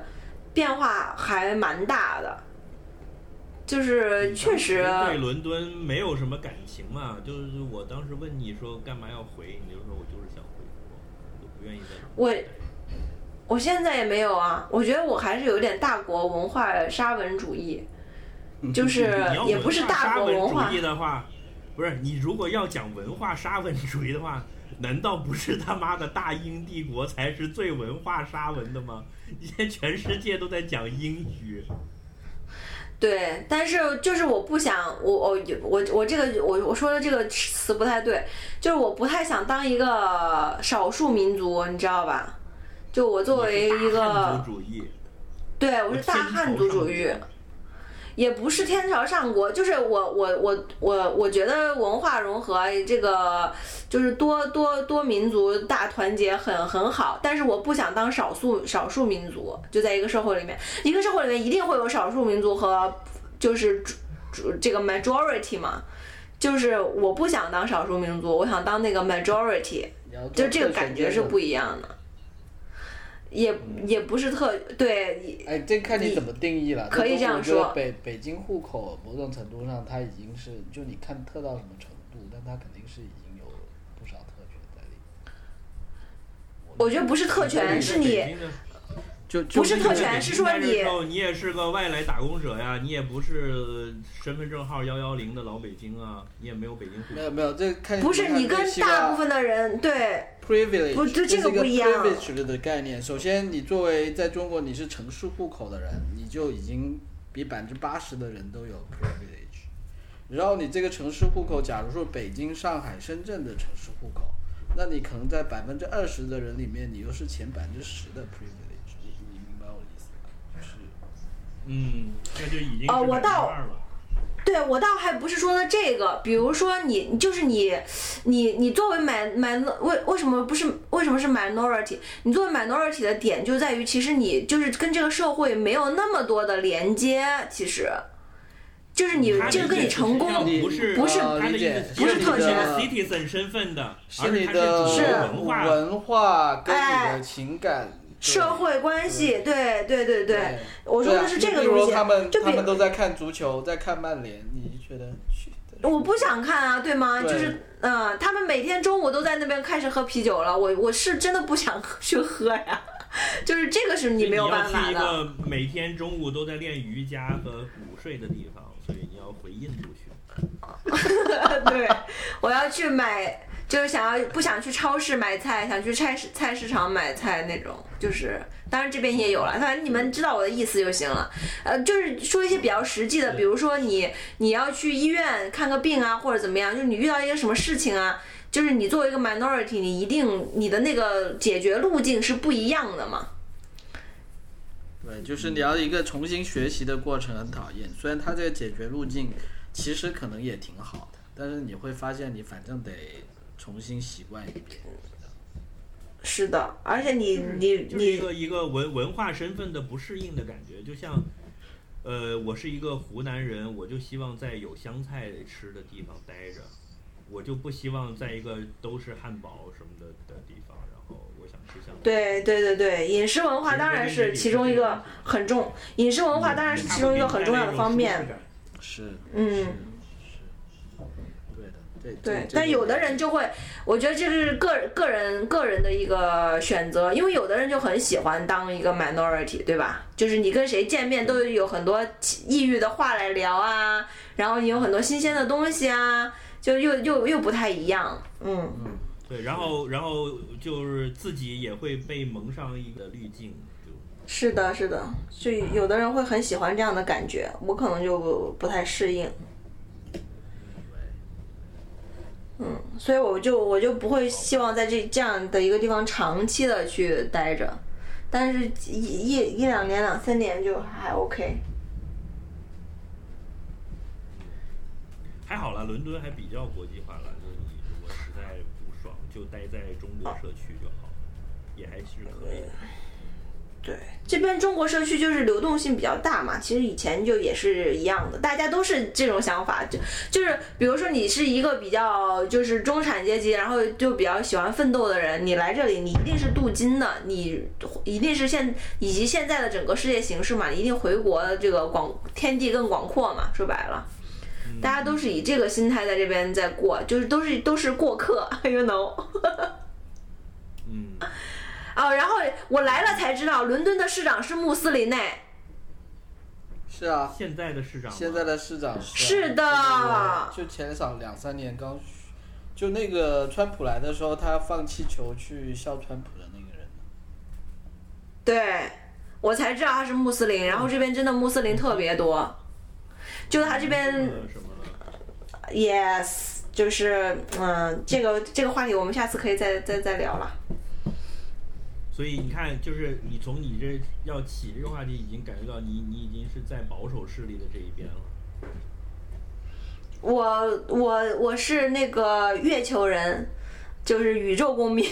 变化还蛮大的。就是确实，对伦敦没有什么感情嘛。就是我当时问你说干嘛要回，你就说我就是想回国，我不愿意在。我我现在也没有啊，我觉得我还是有点大国文化沙文主义，就是也不是大文国文化主义，的话，不是你如果要讲文化沙文主义的话，难道不是他妈的大英帝国才是最文化沙文的吗？现在全世界都在讲英语，对，但是就是我不想，我我我我这个我我说的这个词不太对，就是我不太想当一个少数民族，你知道吧？就我作为一个，族主义，对我是大汉族主义，也不是天朝上国，就是我我我我我觉得文化融合这个就是多多多民族大团结很很好，但是我不想当少数少数民族，就在一个社会里面，一个社会里面一定会有少数民族和就是主主这个 majority 嘛。就是我不想当少数民族，我想当那个 majority，就这个感觉是不一样的，也也不是特对，哎，这看你怎么定义了。可以这样我觉得说北北京户口某种程度上，它已经是就你看特到什么程度，但它肯定是已经有不少特权在里面。我觉得不是特权，是你就就不是特权是说你你也是个外来打工者呀，你也不是身份证号幺幺零的老北京啊，你也没有北京户口。没有没有，这看不是你跟大部分的人对 privilege 不就这个是一个不一样 privilege 的概念。首先，你作为在中国你是城市户口的人，你就已经比百分之八十的人都有 privilege。然后你这个城市户口，假如说北京、上海、深圳的城市户口，那你可能在百分之二十的人里面，你又是前百分之十的 privilege。你你明白我的意思吗？就是嗯，这就已经哦我到。对我倒还不是说的这个，比如说你就是你，你你作为 min min 为为什么不是为什么是 minority？你作为 minority 的点就在于，其实你就是跟这个社会没有那么多的连接，其实就是你这个跟你成功不是不是不是特权 citizen 身份的，是而他你的是文化。文化跟你哎的情感。对社会关系，对对对对，对我说的是这个东西他们就他们都在看足球，在看曼联，你觉得。我不想看啊，对吗？对就是，嗯、他们每天中午都在那边开始喝啤酒了，我我是真的不想去喝呀，就是这个是你没有办法的。要去一个每天中午都在练瑜伽和午睡的地方，所以你要回印度去。对，我要去买，就是想要不想去超市买菜，想去菜市菜市场买菜那种，就是当然这边也有了，反正你们知道我的意思就行了。呃，就是说一些比较实际的，比如说你你要去医院看个病啊，或者怎么样，就是你遇到一些什么事情啊。就是你作为一个 minority，你一定你的那个解决路径是不一样的嘛。对，就是你要一个重新学习的过程，很讨厌。虽然它这个解决路径其实可能也挺好的，但是你会发现你反正得重新习惯一遍。是的，而且你你就是一个一个文文化身份的不适应的感觉，就像，呃，我是一个湖南人，我就希望在有湘菜吃的地方待着，我就不希望在一个都是汉堡什么的的地方，然后我想吃湘菜。对对对对，饮食文化当然是其中一个很重，饮食文化当然是其中一个很重要的方面。是，嗯对，对对，但有的人就会，我觉得这是个个人个人的一个选择，因为有的人就很喜欢当一个 minority，对吧？就是你跟谁见面都有很多抑郁的话来聊啊，然后你有很多新鲜的东西啊，就又又又不太一样，嗯。对，然后然后就是自己也会被蒙上一个滤镜，是的，是的，就有的人会很喜欢这样的感觉，我可能就不太适应。嗯，所以我就我就不会希望在这这样的一个地方长期的去待着，但是一一一两年、两三年就还 OK。还好了，伦敦还比较国际化了，就是你如果实在不爽，就待在中国社区就好，也还是可以的。对，这边中国社区就是流动性比较大嘛，其实以前就也是一样的，大家都是这种想法，就就是比如说你是一个比较就是中产阶级，然后就比较喜欢奋斗的人，你来这里你一定是镀金的，你一定是现以及现在的整个世界形势嘛，你一定回国这个广天地更广阔嘛，说白了。大家都是以这个心态在这边在过，就是都是都是过客，you know。嗯，啊，哦，然后我来了才知道，伦敦的市长是穆斯林呢。是啊，现在的市长，现在的市长是啊是的就前两两三年刚，就那个川普来的时候，他放气球去笑川普的那个人。对，我才知道他是穆斯林，然后这边真的穆斯林特别多，就他这边呃什么？yes，就是嗯，这个这个话题我们下次可以再再再聊了。所以你看，就是你从你这要起这个话题，已经感觉到你你已经是在保守势力的这一边了。我我我是那个月球人，就是宇宙公民。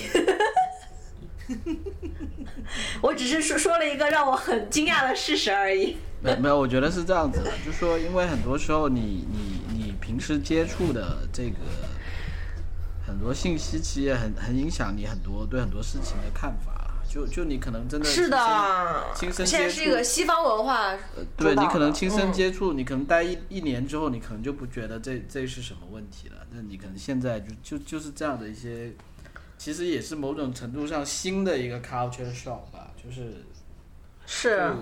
我只是说说了一个让我很惊讶的事实而已。没没有，我觉得是这样子的，就说因为很多时候你你你平时接触的这个很多信息，其实也很很影响你很多对很多事情的看法。就就你可能真的是的，亲身现在是一个西方文化。对你可能亲身嗯接触，你可能待一一年之后，你可能就不觉得这这是什么问题了。那你可能现在就就就是这样的一些，其实也是某种程度上新的一个 culture shock 吧，就是是。就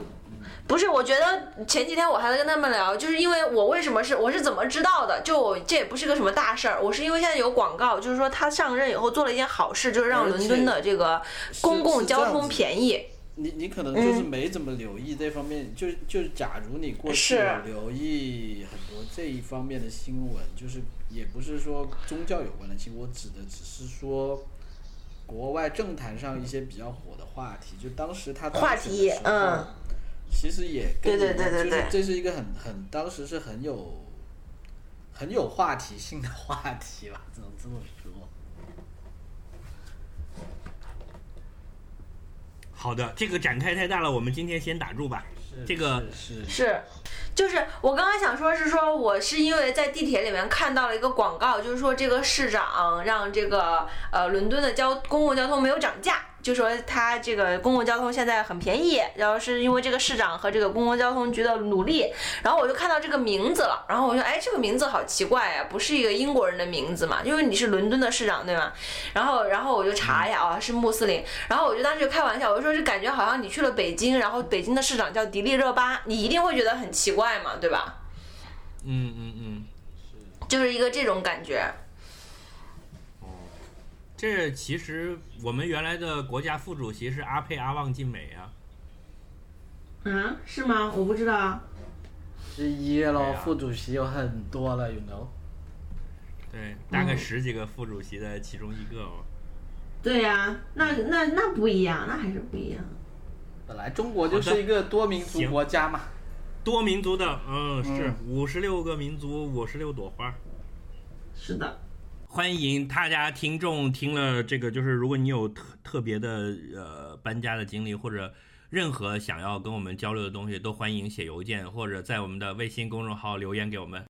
不是，我觉得前几天我还在跟他们聊，就是因为我为什么是我是怎么知道的？就我这也不是个什么大事儿，我是因为现在有广告，就是说他上任以后做了一件好事，就是让伦敦的这个公共交通。便宜。你你可能就是没怎么留意这方面，就就假如你过去有留意很多这一方面的新闻，就是也不是说宗教有关的新闻，我指的只是说国外政坛上一些比较火的话题，就当时他当话题嗯，其实也跟对对对就是对对对这是一个很很当时是很有很有话题性的话题吧，只能这么说。好的，这个展开太大了，我们今天先打住吧。这个是是是，就是我刚刚想说，是说我是因为在地铁里面看到了一个广告，就是说这个市长让这个呃伦敦的交公共交通没有涨价，就说他这个公共交通现在很便宜，然后是因为这个市长和这个公共交通局的努力，然后我就看到这个名字了，然后我说，哎，这个名字好奇怪呀、不是一个英国人的名字嘛，因为你是伦敦的市长对吗？然后然后我就查呀，啊是穆斯林，然后我就当时就开玩笑，我就说就感觉好像你去了北京，然后北京的市长叫迪丽热巴，你一定会觉得很奇怪嘛，对吧？嗯嗯嗯，就是一个这种感觉。这其实我们原来的国家副主席是阿佩阿旺晋美啊。啊，是吗？我不知道。之一咯，对啊副主席有很多了，you know。对，大概十几个副主席的其中一个嘛。对呀、那那那不一样，那还是不一样。本来中国就是一个多民族国家嘛，多民族的，嗯，嗯是五十六个民族，五十六朵花。是的。欢迎大家听众听了这个，就是如果你有特特别的呃搬家的经历，或者任何想要跟我们交流的东西，都欢迎写邮件或者在我们的微信公众号留言给我们。